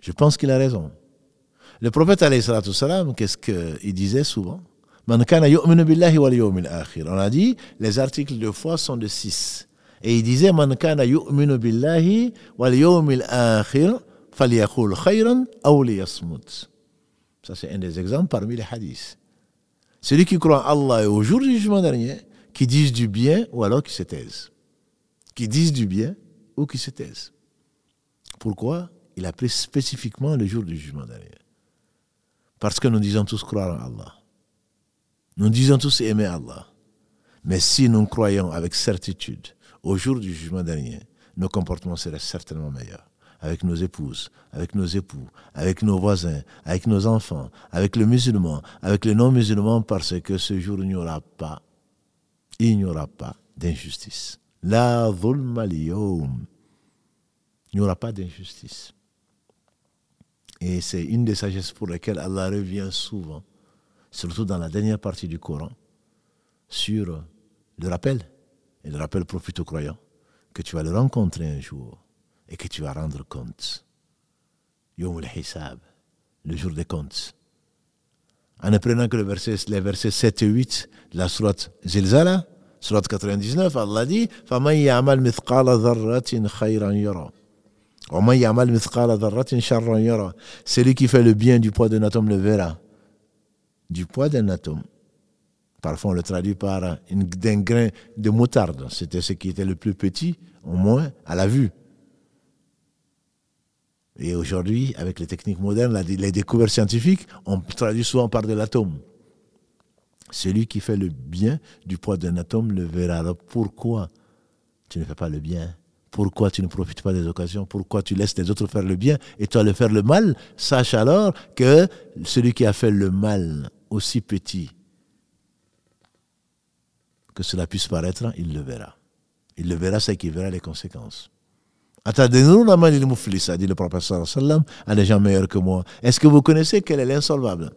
Je pense qu'il a raison. Le prophète, qu'est-ce qu'il disait souvent? On a dit, les articles de foi sont de 6. Et il disait, Ça, c'est un des exemples parmi les hadiths. Celui qui croit en Allah et au jour du jugement dernier, qui disent du bien ou alors qui se taisent. Qui disent du bien ou qui se taisent. Pourquoi? Il a pris spécifiquement le jour du jugement dernier. Parce que nous disons tous croire en Allah. Nous disons tous aimer Allah. Mais si nous croyons avec certitude au jour du jugement dernier, nos comportements seraient certainement meilleurs. Avec nos épouses, avec nos époux, avec nos voisins, avec nos enfants, avec les musulmans, avec les non-musulmans, parce que ce jour, il n'y aura pas, il n'y aura pas d'injustice. La dhulma Il n'y aura pas d'injustice. Et c'est une des sagesses pour lesquelles Allah revient souvent, surtout dans la dernière partie du Coran, sur le rappel. Et le rappel profite aux croyants que tu vas le rencontrer un jour et que tu vas rendre compte. Yom al-Hisab, le jour des comptes. En apprenant que le verset, les versets 7 et 8 la sourate Zilzala, sourate 99, Allah dit فَمَنْ يَعْمَلْ مِثْقَالَ ذَرَّةٍ خَيْرًا يَرَى وَمَنْ يَعْمَلْ مِثْقَالَ ذَرَّةٍ شَرًّا يَرَى Celui qui fait le bien du poids d'un atome le verra. Du poids d'un atome. Parfois, on le traduit par un grain de moutarde. C'était ce qui était le plus petit, au moins à la vue. Et aujourd'hui, avec les techniques modernes, les découvertes scientifiques, on traduit souvent par de l'atome. Celui qui fait le bien du poids d'un atome le verra. Alors pourquoi tu ne fais pas le bien? Pourquoi tu ne profites pas des occasions? Pourquoi tu laisses les autres faire le bien et toi le faire le mal? Sache alors que celui qui a fait le mal, aussi petit que cela puisse paraître, il le verra. Il le verra, c'est qu'il verra les conséquences. Muflis, a dit le professeur à des gens meilleurs que moi. Est-ce que vous connaissez quel est l'insolvable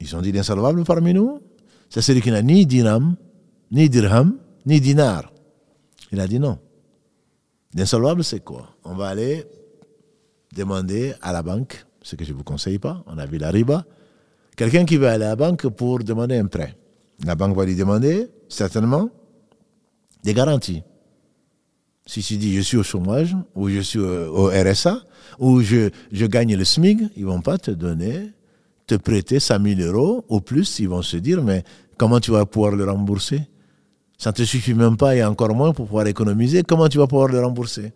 Ils ont dit l'insolvable parmi nous? C'est celui qui n'a ni dinam, ni dirham, ni dinar. Il a dit non. L'insolvable, c'est quoi? On va aller demander à la banque, ce que je ne vous conseille pas, on a vu la riba, quelqu'un qui va aller à la banque pour demander un prêt. La banque va lui demander, certainement, des garanties. Si tu dis je suis au chômage, ou je suis au RSA, ou je, je gagne le SMIG, ils vont pas te donner, te prêter 100 000 euros. Au plus, ils vont se dire, mais comment tu vas pouvoir le rembourser? Ça ne te suffit même pas et encore moins pour pouvoir économiser. Comment tu vas pouvoir le rembourser?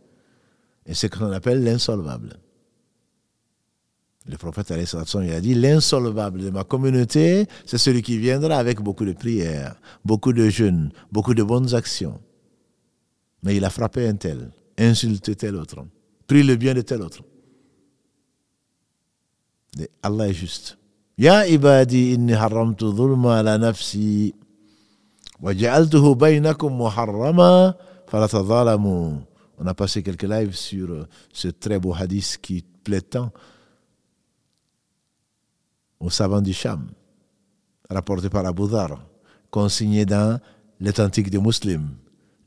Et c'est ce qu'on appelle l'insolvable. Le prophète il a dit l'insolvable de ma communauté, c'est celui qui viendra avec beaucoup de prières, beaucoup de jeûnes, beaucoup de bonnes actions. Mais il a frappé un tel, insulté tel autre, pris le bien de tel autre. Allah est juste. Ya ibadi inni haramtu nafsi wa muharrama. On a passé quelques lives sur ce très beau hadith qui plaît tant aux savants du Sham, rapporté par Abu Dhar, consigné dans l'authentique des musulmans.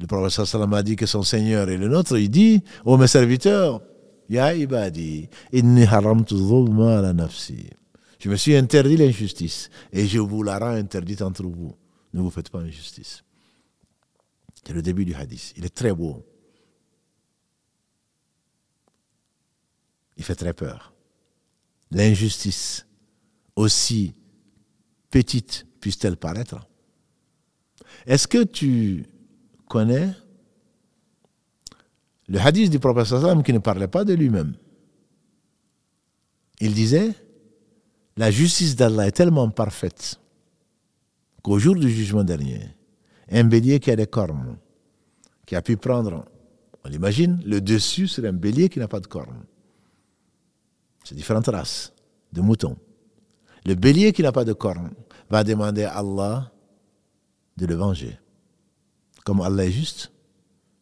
Le prophète sallam a dit que son Seigneur est le nôtre. Il dit, ô mes serviteurs, Ya ibadi, inni haramtu dhulma la nafsi. Je me suis interdit l'injustice et je vous la rends interdite entre vous. Ne vous faites pas injustice. C'est le début du hadith. Il est très beau. Il fait très peur. L'injustice, aussi petite puisse-t-elle paraître, est-ce que tu connais le hadith du prophète sallam qui ne parlait pas de lui-même. Il disait, la justice d'Allah est tellement parfaite qu'au jour du jugement dernier, un bélier qui a des cornes, qui a pu prendre, on l'imagine, le dessus sur un bélier qui n'a pas de cornes. C'est différentes races de moutons. Le bélier qui n'a pas de cornes va demander à Allah de le venger comme Allah est juste,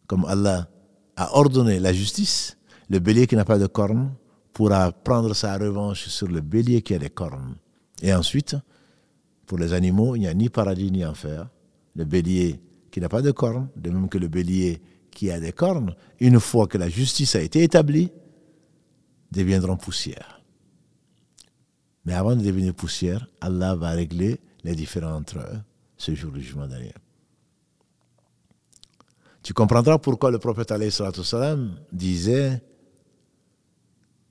comme Allah a ordonné la justice, le bélier qui n'a pas de cornes pourra prendre sa revanche sur le bélier qui a des cornes. Et ensuite, pour les animaux, il n'y a ni paradis ni enfer. Le bélier qui n'a pas de cornes, de même que le bélier qui a des cornes, une fois que la justice a été établie, deviendront poussière. Mais avant de devenir poussière, Allah va régler les différends entre eux ce jour du jugement dernier. Tu comprendras pourquoi le prophète salam disait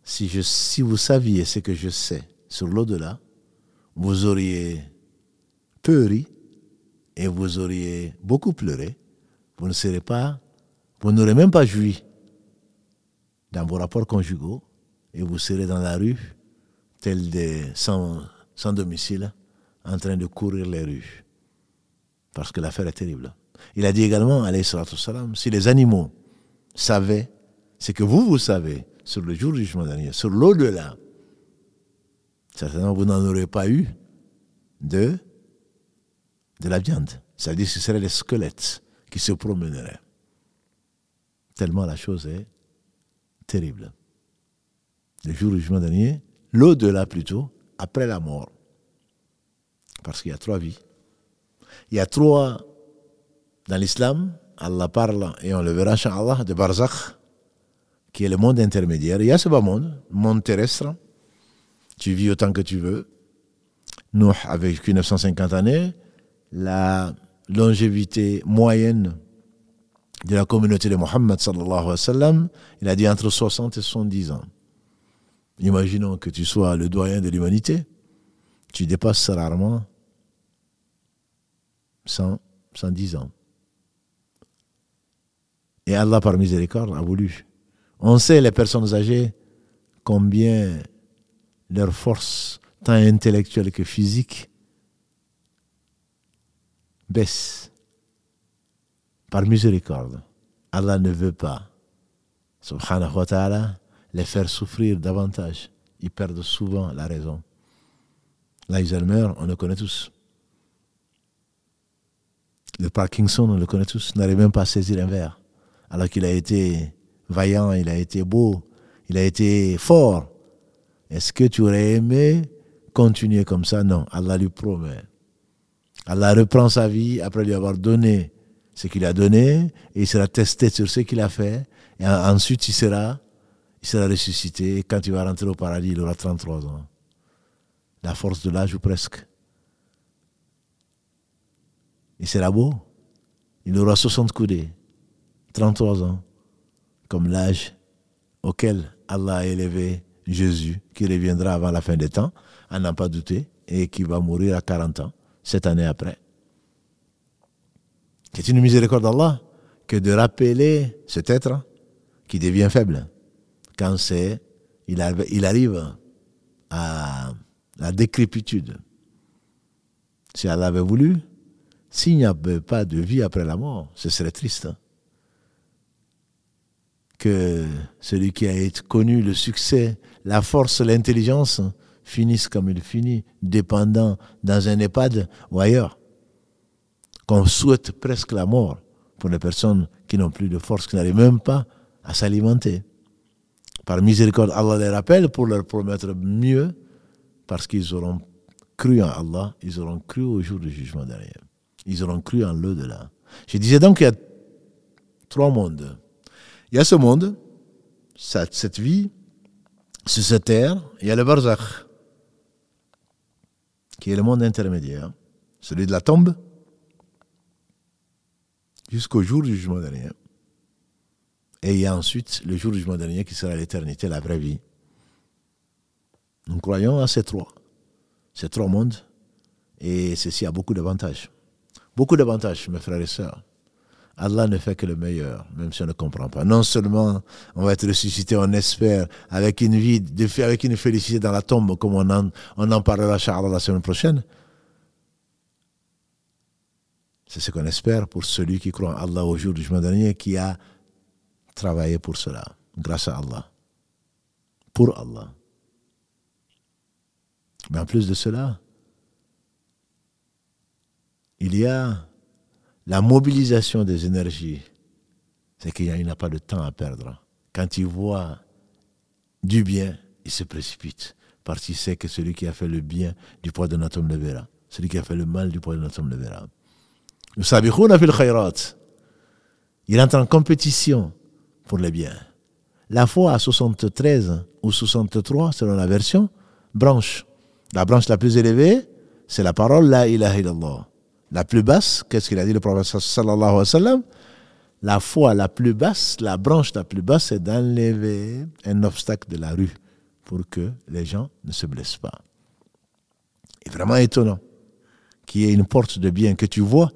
si, je, si vous saviez ce que je sais sur l'au-delà, vous auriez peu ri et vous auriez beaucoup pleuré. Vous ne serez pas, vous n'aurez même pas joui dans vos rapports conjugaux et vous serez dans la rue, tel des sans, sans domicile, en train de courir les rues. Parce que l'affaire est terrible. Il a dit également, salam, si les animaux savaient ce que vous, vous savez sur le jour du jugement dernier, sur l'au-delà, certainement vous n'en aurez pas eu de, de la viande. C'est-à-dire que ce seraient les squelettes qui se promèneraient. Tellement la chose est terrible. Le jour du jugement dernier, l'au-delà plutôt, après la mort. Parce qu'il y a trois vies. Il y a trois dans l'islam, Allah parle, et on le verra, Allah, de Barzakh, qui est le monde intermédiaire. Il y a ce bas monde, monde terrestre. Tu vis autant que tu veux. Nous, avec 950 années, la longévité moyenne de la communauté de Mohammed, sallallahu alayhi wa il a dit entre 60 et 70 ans. Imaginons que tu sois le doyen de l'humanité, tu dépasses rarement 100, 110 ans. Et Allah, par miséricorde, a voulu. On sait, les personnes âgées, combien leur force, tant intellectuelle que physique, baisse. Par miséricorde. Allah ne veut pas, subhanahu wa ta'ala, les faire souffrir davantage. Ils perdent souvent la raison. L'Alzheimer, on le connaît tous. Le Parkinson, on le connaît tous, n'arrive même pas à saisir un verre alors qu'il a été vaillant, il a été beau, il a été fort. Est-ce que tu aurais aimé continuer comme ça? Non, Allah lui promet. Allah reprend sa vie après lui avoir donné ce qu'il a donné et il sera testé sur ce qu'il a fait et ensuite il sera, il sera ressuscité et quand il va rentrer au paradis, il aura 33 ans. La force de l'âge ou presque. Il sera beau. Il aura 60 coudées. 33 ans, comme l'âge auquel Allah a élevé Jésus, qui reviendra avant la fin des temps, à n'en pas douter, et qui va mourir à 40 ans, cette année après. C'est une miséricorde d'Allah que de rappeler cet être qui devient faible quand il, arrive à la décrépitude. Si Allah avait voulu, s'il n'y avait pas de vie après la mort, ce serait triste. Que celui qui a connu le succès, la force, l'intelligence finisse comme il finit, dépendant dans un EHPAD ou ailleurs. Qu'on souhaite presque la mort pour les personnes qui n'ont plus de force, qui n'arrivent même pas à s'alimenter. Par miséricorde, Allah les rappelle pour leur promettre mieux, parce qu'ils auront cru en Allah, ils auront cru au jour du jugement derrière. Ils auront cru en l'au-delà. Je disais donc qu'il y a trois mondes il y a ce monde, cette vie, sur cette terre, il y a le barzakh, qui est le monde intermédiaire, celui de la tombe, jusqu'au jour du jugement dernier. Et il y a ensuite le jour du jugement dernier qui sera l'éternité, la vraie vie. Nous croyons à ces trois, ces trois mondes, et ceci a beaucoup d'avantages. Beaucoup d'avantages, mes frères et sœurs. Allah ne fait que le meilleur, même si on ne comprend pas. Non seulement on va être ressuscité, on espère, avec une vie, avec une félicité dans la tombe, comme on en, on parlera, la semaine prochaine. C'est ce qu'on espère pour celui qui croit en Allah au jour du jugement dernier, qui a travaillé pour cela, grâce à Allah. Pour Allah. Mais en plus de cela, il y a la mobilisation des énergies, c'est qu'il n'a pas de temps à perdre. Quand il voit du bien, il se précipite. Parce qu'il sait que celui qui a fait le bien, du poids d'un atome le verra. Celui qui a fait le mal, du poids d'un atome le verra. Il entre en compétition pour le bien. La foi à 73 ou 63, selon la version, branche. La branche la plus élevée, c'est la parole La ilaha illallah la plus basse, qu'est-ce qu'il a dit le prophète La foi la plus basse, la branche la plus basse, c'est d'enlever un obstacle de la rue pour que les gens ne se blessent pas. C'est vraiment étonnant qu'il y ait une porte de bien que tu vois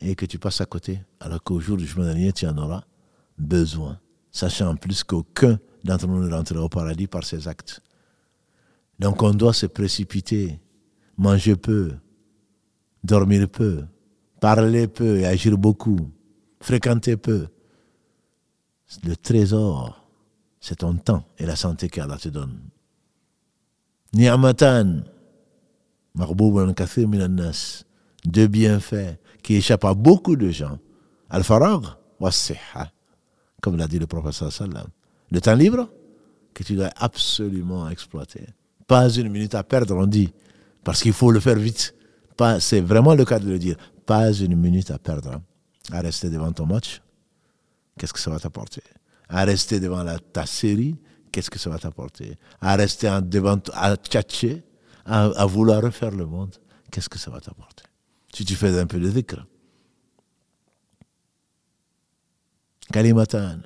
et que tu passes à côté, alors qu'au jour du jugement dernier, tu en auras besoin, sachant en plus qu'aucun d'entre nous ne rentrera au paradis par ses actes. Donc on doit se précipiter, manger peu, dormir peu, parler peu et agir beaucoup, fréquenter peu. Le trésor, c'est ton temps et la santé qu'Allah te donne. Ni'matan, marbouban kathir nas, deux bienfaits qui échappent à beaucoup de gens. Al-farag wa comme l'a dit le professeur Sallam. Le temps libre que tu dois absolument exploiter. Pas une minute à perdre, on dit, parce qu'il faut le faire vite. C'est vraiment le cas de le dire. Pas une minute à perdre. Hein. À rester devant ton match, qu'est-ce que ça va t'apporter? À rester devant ta série, qu'est-ce que ça va t'apporter? À rester devant, à tchatcher, à, vouloir refaire le monde, qu'est-ce que ça va t'apporter? Si tu fais un peu de dhikr. Kalimatan,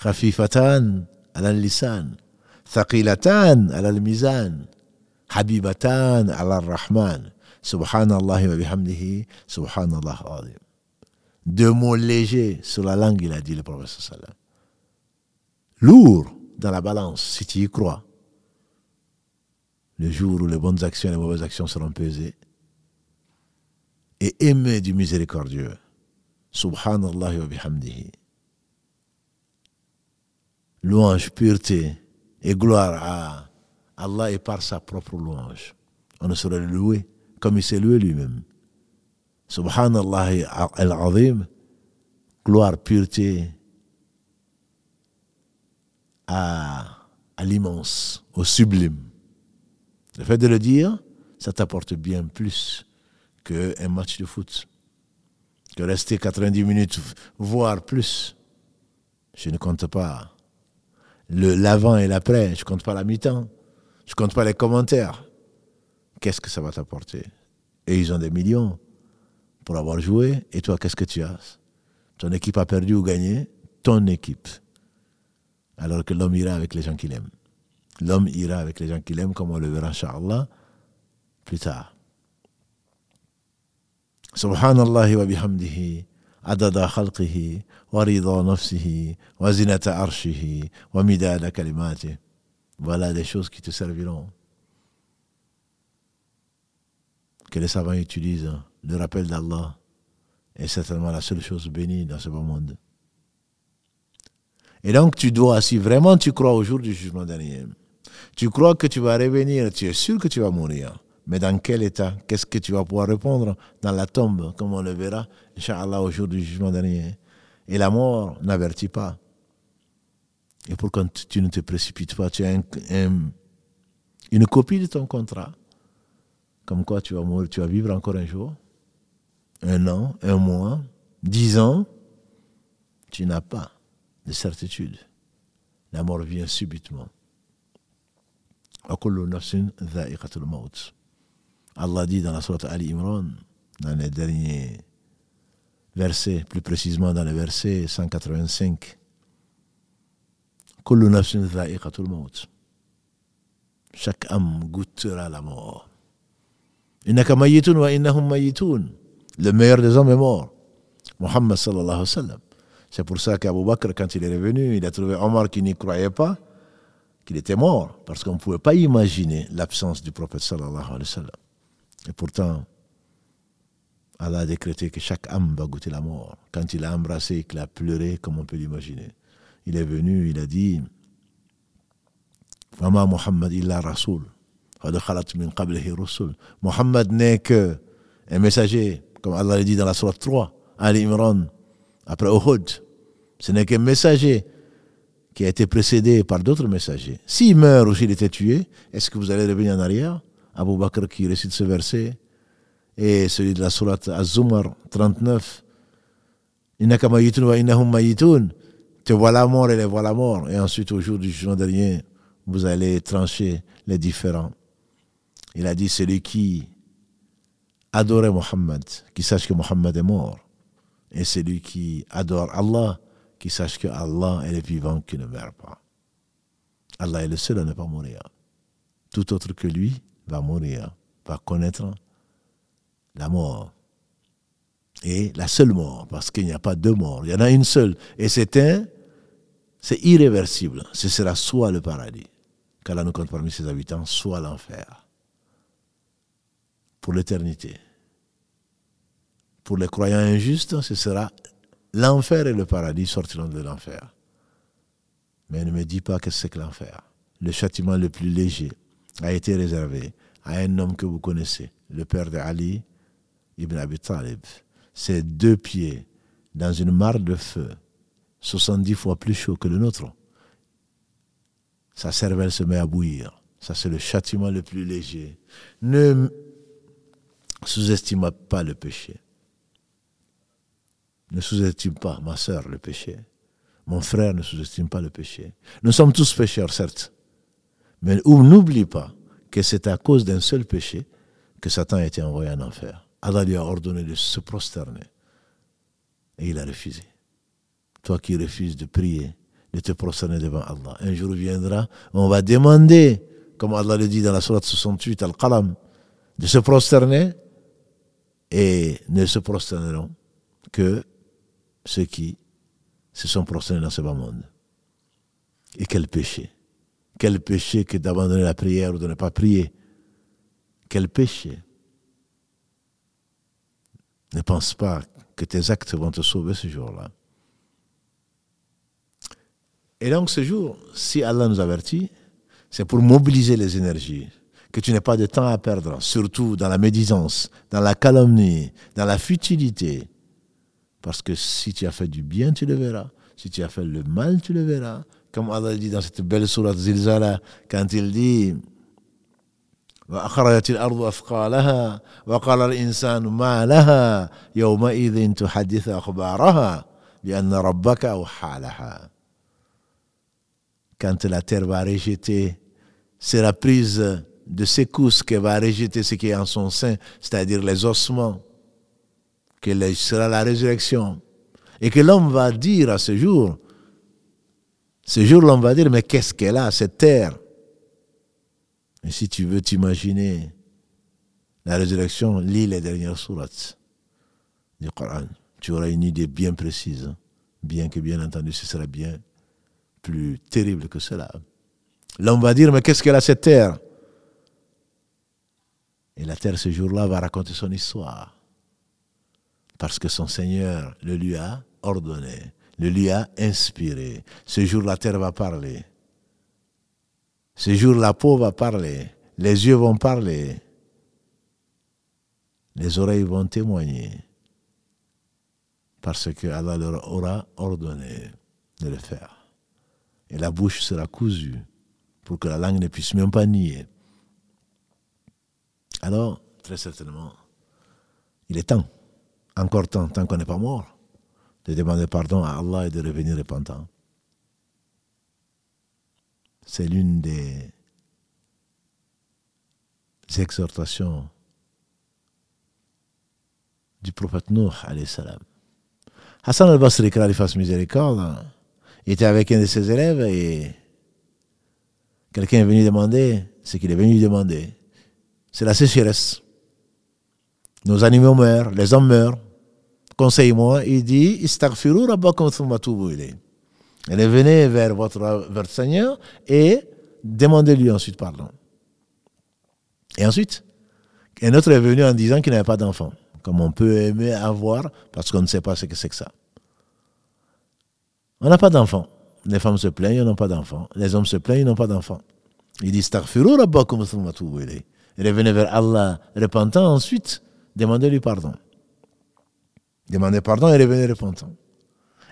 khafifatan ala lisan, thaqilatan ala mizan, habibatan ala rahman, subhanallah wa bihamdihi, subhanallah azim. Deux mots légers sur la langue, il a dit le prophète sallam. Lourd dans la balance, si tu y crois. Le jour où les bonnes actions et les mauvaises actions seront pesées. Et aimer du miséricordieux. Subhanallah wa bihamdihi. Louange, pureté et gloire à Allah et par sa propre louange. On ne saurait le louer comme il s'est lui-même. Subhanallah al-Azim, gloire, pureté à, à l'immense, au sublime. Le fait de le dire, ça t'apporte bien plus qu'un match de foot, que rester 90 minutes, voire plus. Je ne compte pas l'avant et l'après, je ne compte pas la mi-temps, je ne compte pas les commentaires. Qu'est-ce que ça va t'apporter? Et ils ont des millions pour avoir joué. Et toi, qu'est-ce que tu as? Ton équipe a perdu ou gagné? Ton équipe. Alors que l'homme ira avec les gens qu'il aime. L'homme ira avec les gens qu'il aime, comme on le verra, Inch'Allah, plus tard. Subhanallah wa bihamdihi, rida nafsihi, wa zinata arshihi, wa midada kalimati. Voilà des choses qui te serviront. Que les savants utilisent le rappel d'Allah est certainement la seule chose bénie dans ce beau monde. Et donc tu dois, si vraiment tu crois au jour du jugement dernier, tu crois que tu vas revenir, tu es sûr que tu vas mourir. Mais dans quel état Qu'est-ce que tu vas pouvoir répondre dans la tombe, comme on le verra, Inch'Allah, au jour du jugement dernier? Et la mort n'avertit pas. Et pour que tu ne te précipites pas, tu as une copie de ton contrat. Comme quoi tu vas mourir, tu vas vivre encore un jour un an, un mois, dix ans, tu n'as pas de certitude. La mort vient subitement. Allah dit dans la sourate Ali Imran, dans les derniers versets, plus précisément dans le verset 185, chaque âme goûtera la mort. Innaka wa innahum mayitun le meilleur des hommes est mort. Muhammad sallallahu alayhi wa sallam. C'est pour ça qu'Abu Bakr, quand il est revenu, il a trouvé Omar qui n'y croyait pas, qu'il était mort, parce qu'on ne pouvait pas imaginer l'absence du prophète sallallahu alayhi wa sallam. Et pourtant, Allah a décrété que chaque âme va goûter la mort. Quand il a embrassé, qu'il a pleuré, comme on peut l'imaginer. Il est venu, il a dit Muhammad illa Rasul. Muhammad n'est que un messager comme Allah l'a dit dans la sourate 3, Ali Imran, après Uhud. Ce n'est qu'un messager qui a été précédé par d'autres messagers. S'il meurt ou s'il était tué, est-ce que vous allez revenir en arrière? Abu Bakr qui récite ce verset et celui de la sourate Az-Zumar 39. Innaka mayitun wa innahum mayitun. Te voilà mort et les voilà morts. Et ensuite, au jour du jugement dernier, vous allez trancher les différents. Il a dit celui qui adorer Mohammed, qui sache que Mohammed est mort. Et celui qui adore Allah, qui sache que Allah est le vivant qui ne meurt pas. Allah est le seul à ne pas mourir. Tout autre que lui va mourir, va connaître la mort. Et la seule mort, parce qu'il n'y a pas deux morts, il y en a une seule. Et c'est un, c'est irréversible. Ce sera soit le paradis, qu'Allah nous compte parmi ses habitants, soit l'enfer pour l'éternité. Pour les croyants injustes, ce sera l'enfer et le paradis sortiront de l'enfer. Mais ne me dis pas que c'est que l'enfer. Le châtiment le plus léger a été réservé à un homme que vous connaissez, le père de Ali ibn Abi Talib. Ses deux pieds dans une mare de feu 70 fois plus chaud que le nôtre. Sa cervelle se met à bouillir. Ça, c'est le châtiment le plus léger. Ne sous-estime pas le péché. Ne sous-estime pas, ma soeur, le péché. Mon frère ne sous-estime pas le péché. Nous sommes tous pécheurs, certes. Mais n'oublie pas que c'est à cause d'un seul péché que Satan a été envoyé en enfer. Allah lui a ordonné de se prosterner. Et il a refusé. Toi qui refuses de prier, de te prosterner devant Allah. Un jour viendra, on va demander, comme Allah le dit dans la Sourate 68, Al-Qalam, de se prosterner et ne se prosterneront que ceux qui se sont prosternés dans ce bas monde. Et quel péché quel péché que d'abandonner la prière ou de ne pas prier. Quel péché. Ne pense pas que tes actes vont te sauver ce jour-là. Et donc ce jour, si Allah nous avertit, c'est pour mobiliser les énergies, que tu n'aies pas de temps à perdre, surtout dans la médisance, dans la calomnie, dans la futilité. Parce que si tu as fait du bien, tu le verras. Si tu as fait le mal, tu le verras comme Allah dit dans cette belle sourate Zilzala, quand il dit وأخرجت الأرض أثقالها وقال الإنسان ما لها يومئذ تحدث أخبارها بأن ربك أوحى لها Quand la terre va rejeter, c'est la prise de secousse qui va rejeter ce qui est en son sein, c'est-à-dire les ossements, que sera la résurrection. Et que l'homme va dire à ce jour, ce jour-là, on va dire, mais qu'est-ce qu'elle a, cette terre? Et si tu veux t'imaginer la résurrection, lis les dernières sourates du Coran. Tu auras une idée bien précise, bien que bien entendu, ce sera bien plus terrible que cela. L'homme va dire, mais qu'est-ce qu'elle a, cette terre? Et la terre, ce jour-là, va raconter son histoire. Parce que son Seigneur le lui a ordonné le lui a inspiré. Ce jour, la terre va parler. Ce jour, la peau va parler. Les yeux vont parler. Les oreilles vont témoigner. Parce que Allah leur aura ordonné de le faire. Et la bouche sera cousue pour que la langue ne puisse même pas nier. Alors, très certainement, il est temps, encore temps, tant qu'on n'est pas mort, de demander pardon à Allah et de revenir repentant. C'est l'une des exhortations du prophète Nuh salam. Hassan al-Basri, qu'il fasse miséricorde, était avec un de ses élèves et quelqu'un est venu demander ce qu'il est venu demander. C'est la sécheresse. Nos animaux meurent, les hommes meurent conseille-moi, il dit tubu Revenez vers votre, votre Seigneur et demandez-lui ensuite pardon. Et ensuite, un autre est venu en disant qu'il n'avait pas d'enfant, comme on peut aimer avoir parce qu'on ne sait pas ce que c'est que ça. On n'a pas d'enfant. Les femmes se plaignent, ils n'ont pas d'enfant. Les hommes se plaignent, ils n'ont pas d'enfant. Il dit Revenez vers Allah repentant, ensuite demandez-lui pardon demandait pardon et revenait repentant.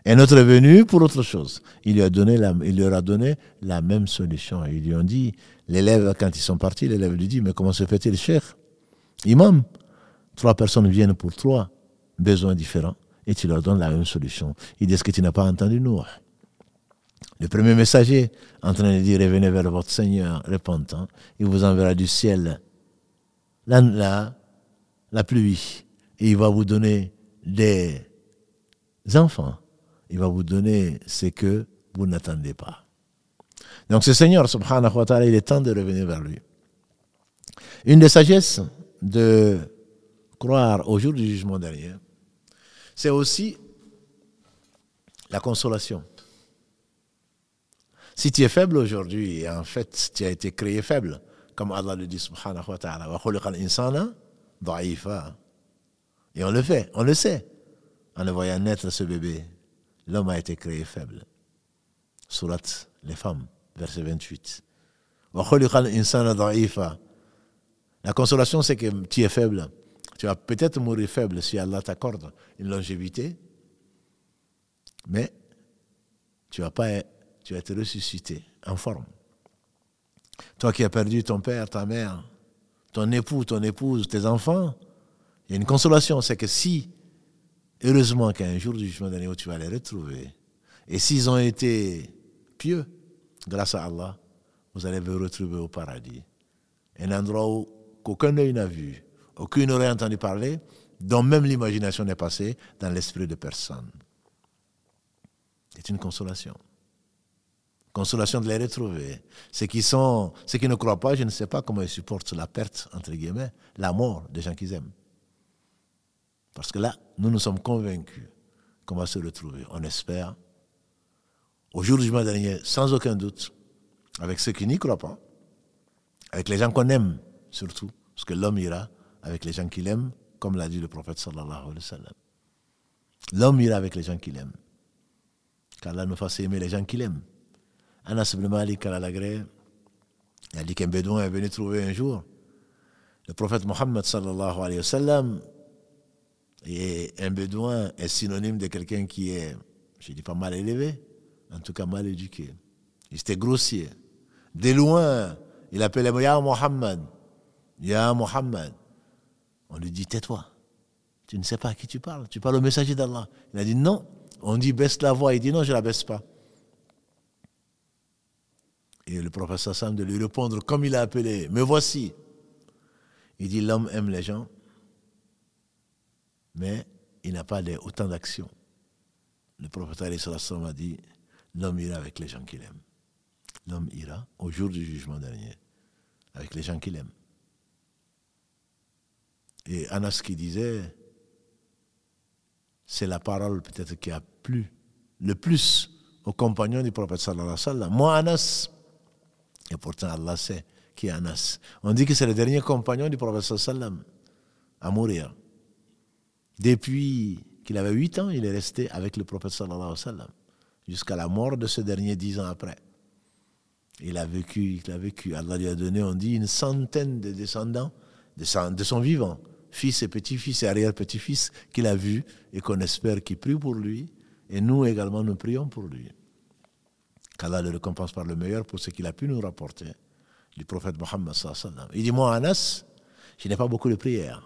Un autre est venu pour autre chose. Il lui a donné la, il leur a donné la même solution. Ils lui ont dit, l'élève, quand ils sont partis, l'élève lui dit, mais comment se fait-il, cher Imam, trois personnes viennent pour trois besoins différents et tu leur donnes la même solution. Il dit, est-ce que tu n'as pas entendu nous Le premier messager, en train de dire, revenez vers votre Seigneur repentant, il vous enverra du ciel la, la, pluie et il va vous donner des enfants, il va vous donner ce que vous n'attendez pas. Donc ce Seigneur, subhanahu wa ta'ala, il est temps de revenir vers lui. Une des sagesses de croire au jour du jugement dernier, c'est aussi la consolation. Si tu es faible aujourd'hui, en fait tu as été créé faible, comme Allah le dit subhanahu wa ta'ala, et on le fait, on le sait. En le voyant naître ce bébé, l'homme a été créé faible. Surat les femmes, verset 28. La consolation, c'est que tu es faible. Tu vas peut-être mourir faible si Allah t'accorde une longévité, mais tu vas pas tu vas en forme. Toi qui as perdu ton père, ta mère, ton époux, ton épouse, tes enfants, il y a une consolation, c'est que si, heureusement qu'un jour du jugement dernier, tu vas les retrouver, et s'ils ont été pieux, grâce à Allah, vous allez vous retrouver au paradis. Un endroit où qu'aucun œil n'a vu, aucune oreille entendu parler, dont même l'imagination n'est passée dans l'esprit de personne. C'est une consolation. Consolation de les retrouver. Ceux qui, sont, ceux qui ne croient pas, je ne sais pas comment ils supportent la perte, entre guillemets, la mort des gens qu'ils aiment. Parce que là, nous nous sommes convaincus qu'on va se retrouver. On espère. Au jour du jugement dernier, sans aucun doute, avec ceux qui n'y croient pas, avec les gens qu'on aime surtout, parce que l'homme ira avec les gens qu'il aime, comme l'a dit le prophète sallallahu alayhi wa sallam. L'homme ira avec les gens qu'il aime. Qu'Allah nous fasse aimer les gens qu'il aime. Anas ibn Malik al-Alagré, a dit qu'un bédouin est venu trouver un jour le prophète Mohammed sallallahu alayhi wa sallam. Et un bédouin est synonyme de quelqu'un qui est, je dis pas mal élevé, en tout cas mal éduqué. Il était grossier. De loin, il appelait Ya Mohammed. Ya Mohammed. On lui dit Tais-toi. Tu ne sais pas à qui tu parles. Tu parles au messager d'Allah. Il a dit Non. On dit Baisse la voix. Il dit Non, je ne la baisse pas. Et le professeur Sam de lui répondre comme il a appelé Me voici. Il dit L'homme aime les gens, mais il n'a pas autant d'actions. Le prophète a dit L'homme ira avec les gens qu'il aime. L'homme ira au jour du jugement dernier avec les gens qu'il aime. Et Anas qui disait, c'est la parole peut-être qui a plu le plus aux compagnons du prophète sallallahu alayhi wa sallam. Moi, Anas, et pourtant Allah sait qui est Anas. On dit que c'est le dernier compagnon du prophète sallam à mourir. Depuis qu'il avait 8 ans, il est resté avec le prophète sallallahu sallam jusqu'à la mort de ce dernier dix ans après. Il a vécu, il a vécu. Allah lui a donné, on dit, une centaine de descendants de son, vivant, fils et petits-fils et arrière-petits-fils qu'il a vus et qu'on espère qu'il prie pour lui. Et nous également, nous prions pour lui. Qu'Allah le récompense par le meilleur pour ce qu'il a pu nous rapporter. Du prophète Mohammed. Il dit Moi, Anas, je n'ai pas beaucoup de prières,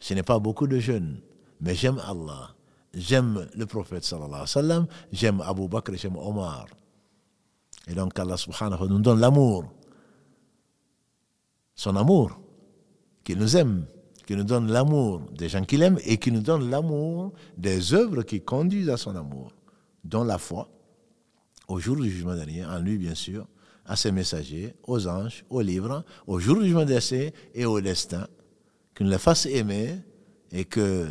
je n'ai pas beaucoup de jeûnes, mais j'aime Allah, j'aime le prophète j'aime Abu Bakr, j'aime Omar. Et donc Allah subhanahu nous donne l'amour, son amour, qu'il nous aime, qui nous donne l'amour des gens qu'il aime et qui nous donne l'amour des œuvres qui conduisent à son amour, dont la foi, au jour du jugement dernier, en lui bien sûr, à ses messagers, aux anges, aux livres, au jour du jugement dernier et au destin, qu'il les fasse aimer et que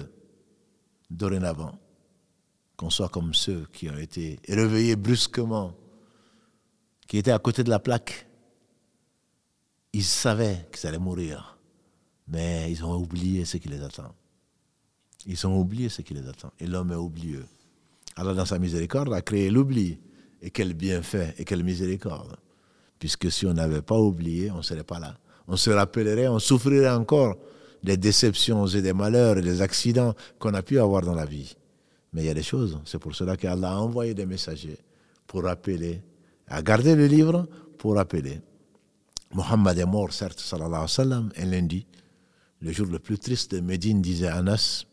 dorénavant, qu'on soit comme ceux qui ont été réveillés brusquement qui étaient à côté de la plaque, ils savaient qu'ils allaient mourir, mais ils ont oublié ce qui les attend. Ils ont oublié ce qui les attend. Et l'homme est oublieux. Alors, dans sa miséricorde, a créé l'oubli. Et quel bienfait et quelle miséricorde. Puisque si on n'avait pas oublié, on ne serait pas là. On se rappellerait, on souffrirait encore des déceptions et des malheurs et des accidents qu'on a pu avoir dans la vie. Mais il y a des choses. C'est pour cela qu'Allah a envoyé des messagers pour rappeler à garder le livre pour appeler. Mohammed est mort, certes, sallallahu alayhi wa sallam, un lundi, le jour le plus triste de Médine, disait Anas,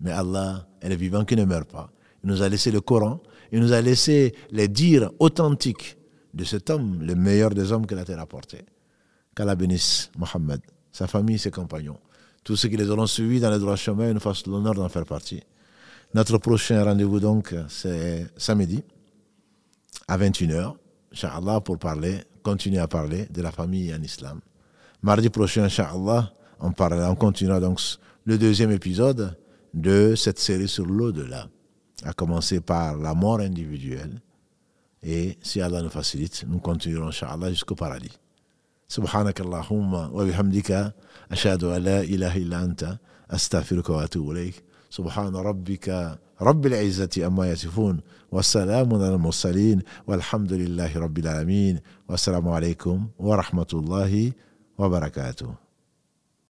mais Allah est le vivant qui ne meurt pas. Il nous a laissé le Coran, il nous a laissé les dires authentiques de cet homme, le meilleur des hommes que la terre a porté. Qu'Allah bénisse Mohammed, sa famille, ses compagnons, tous ceux qui les auront suivis dans le droit chemin, nous fassent l'honneur d'en faire partie. Notre prochain rendez-vous, donc, c'est samedi, à 21h. Inch'Allah, pour parler, continuer à parler de la famille en islam. Mardi prochain, Inch'Allah, on, on continuera donc le deuxième épisode de cette série sur l'au-delà, à commencer par la mort individuelle. Et si Allah nous facilite, nous continuerons, Inch'Allah, jusqu'au paradis. سبحانك اللهم وبحمدك أشهد أن لا إله إلا أنت أستغفرك وأتوب إليك سبحان ربك رب العزة أما يصفون والسلام على المرسلين والحمد لله رب العالمين والسلام عليكم ورحمة الله وبركاته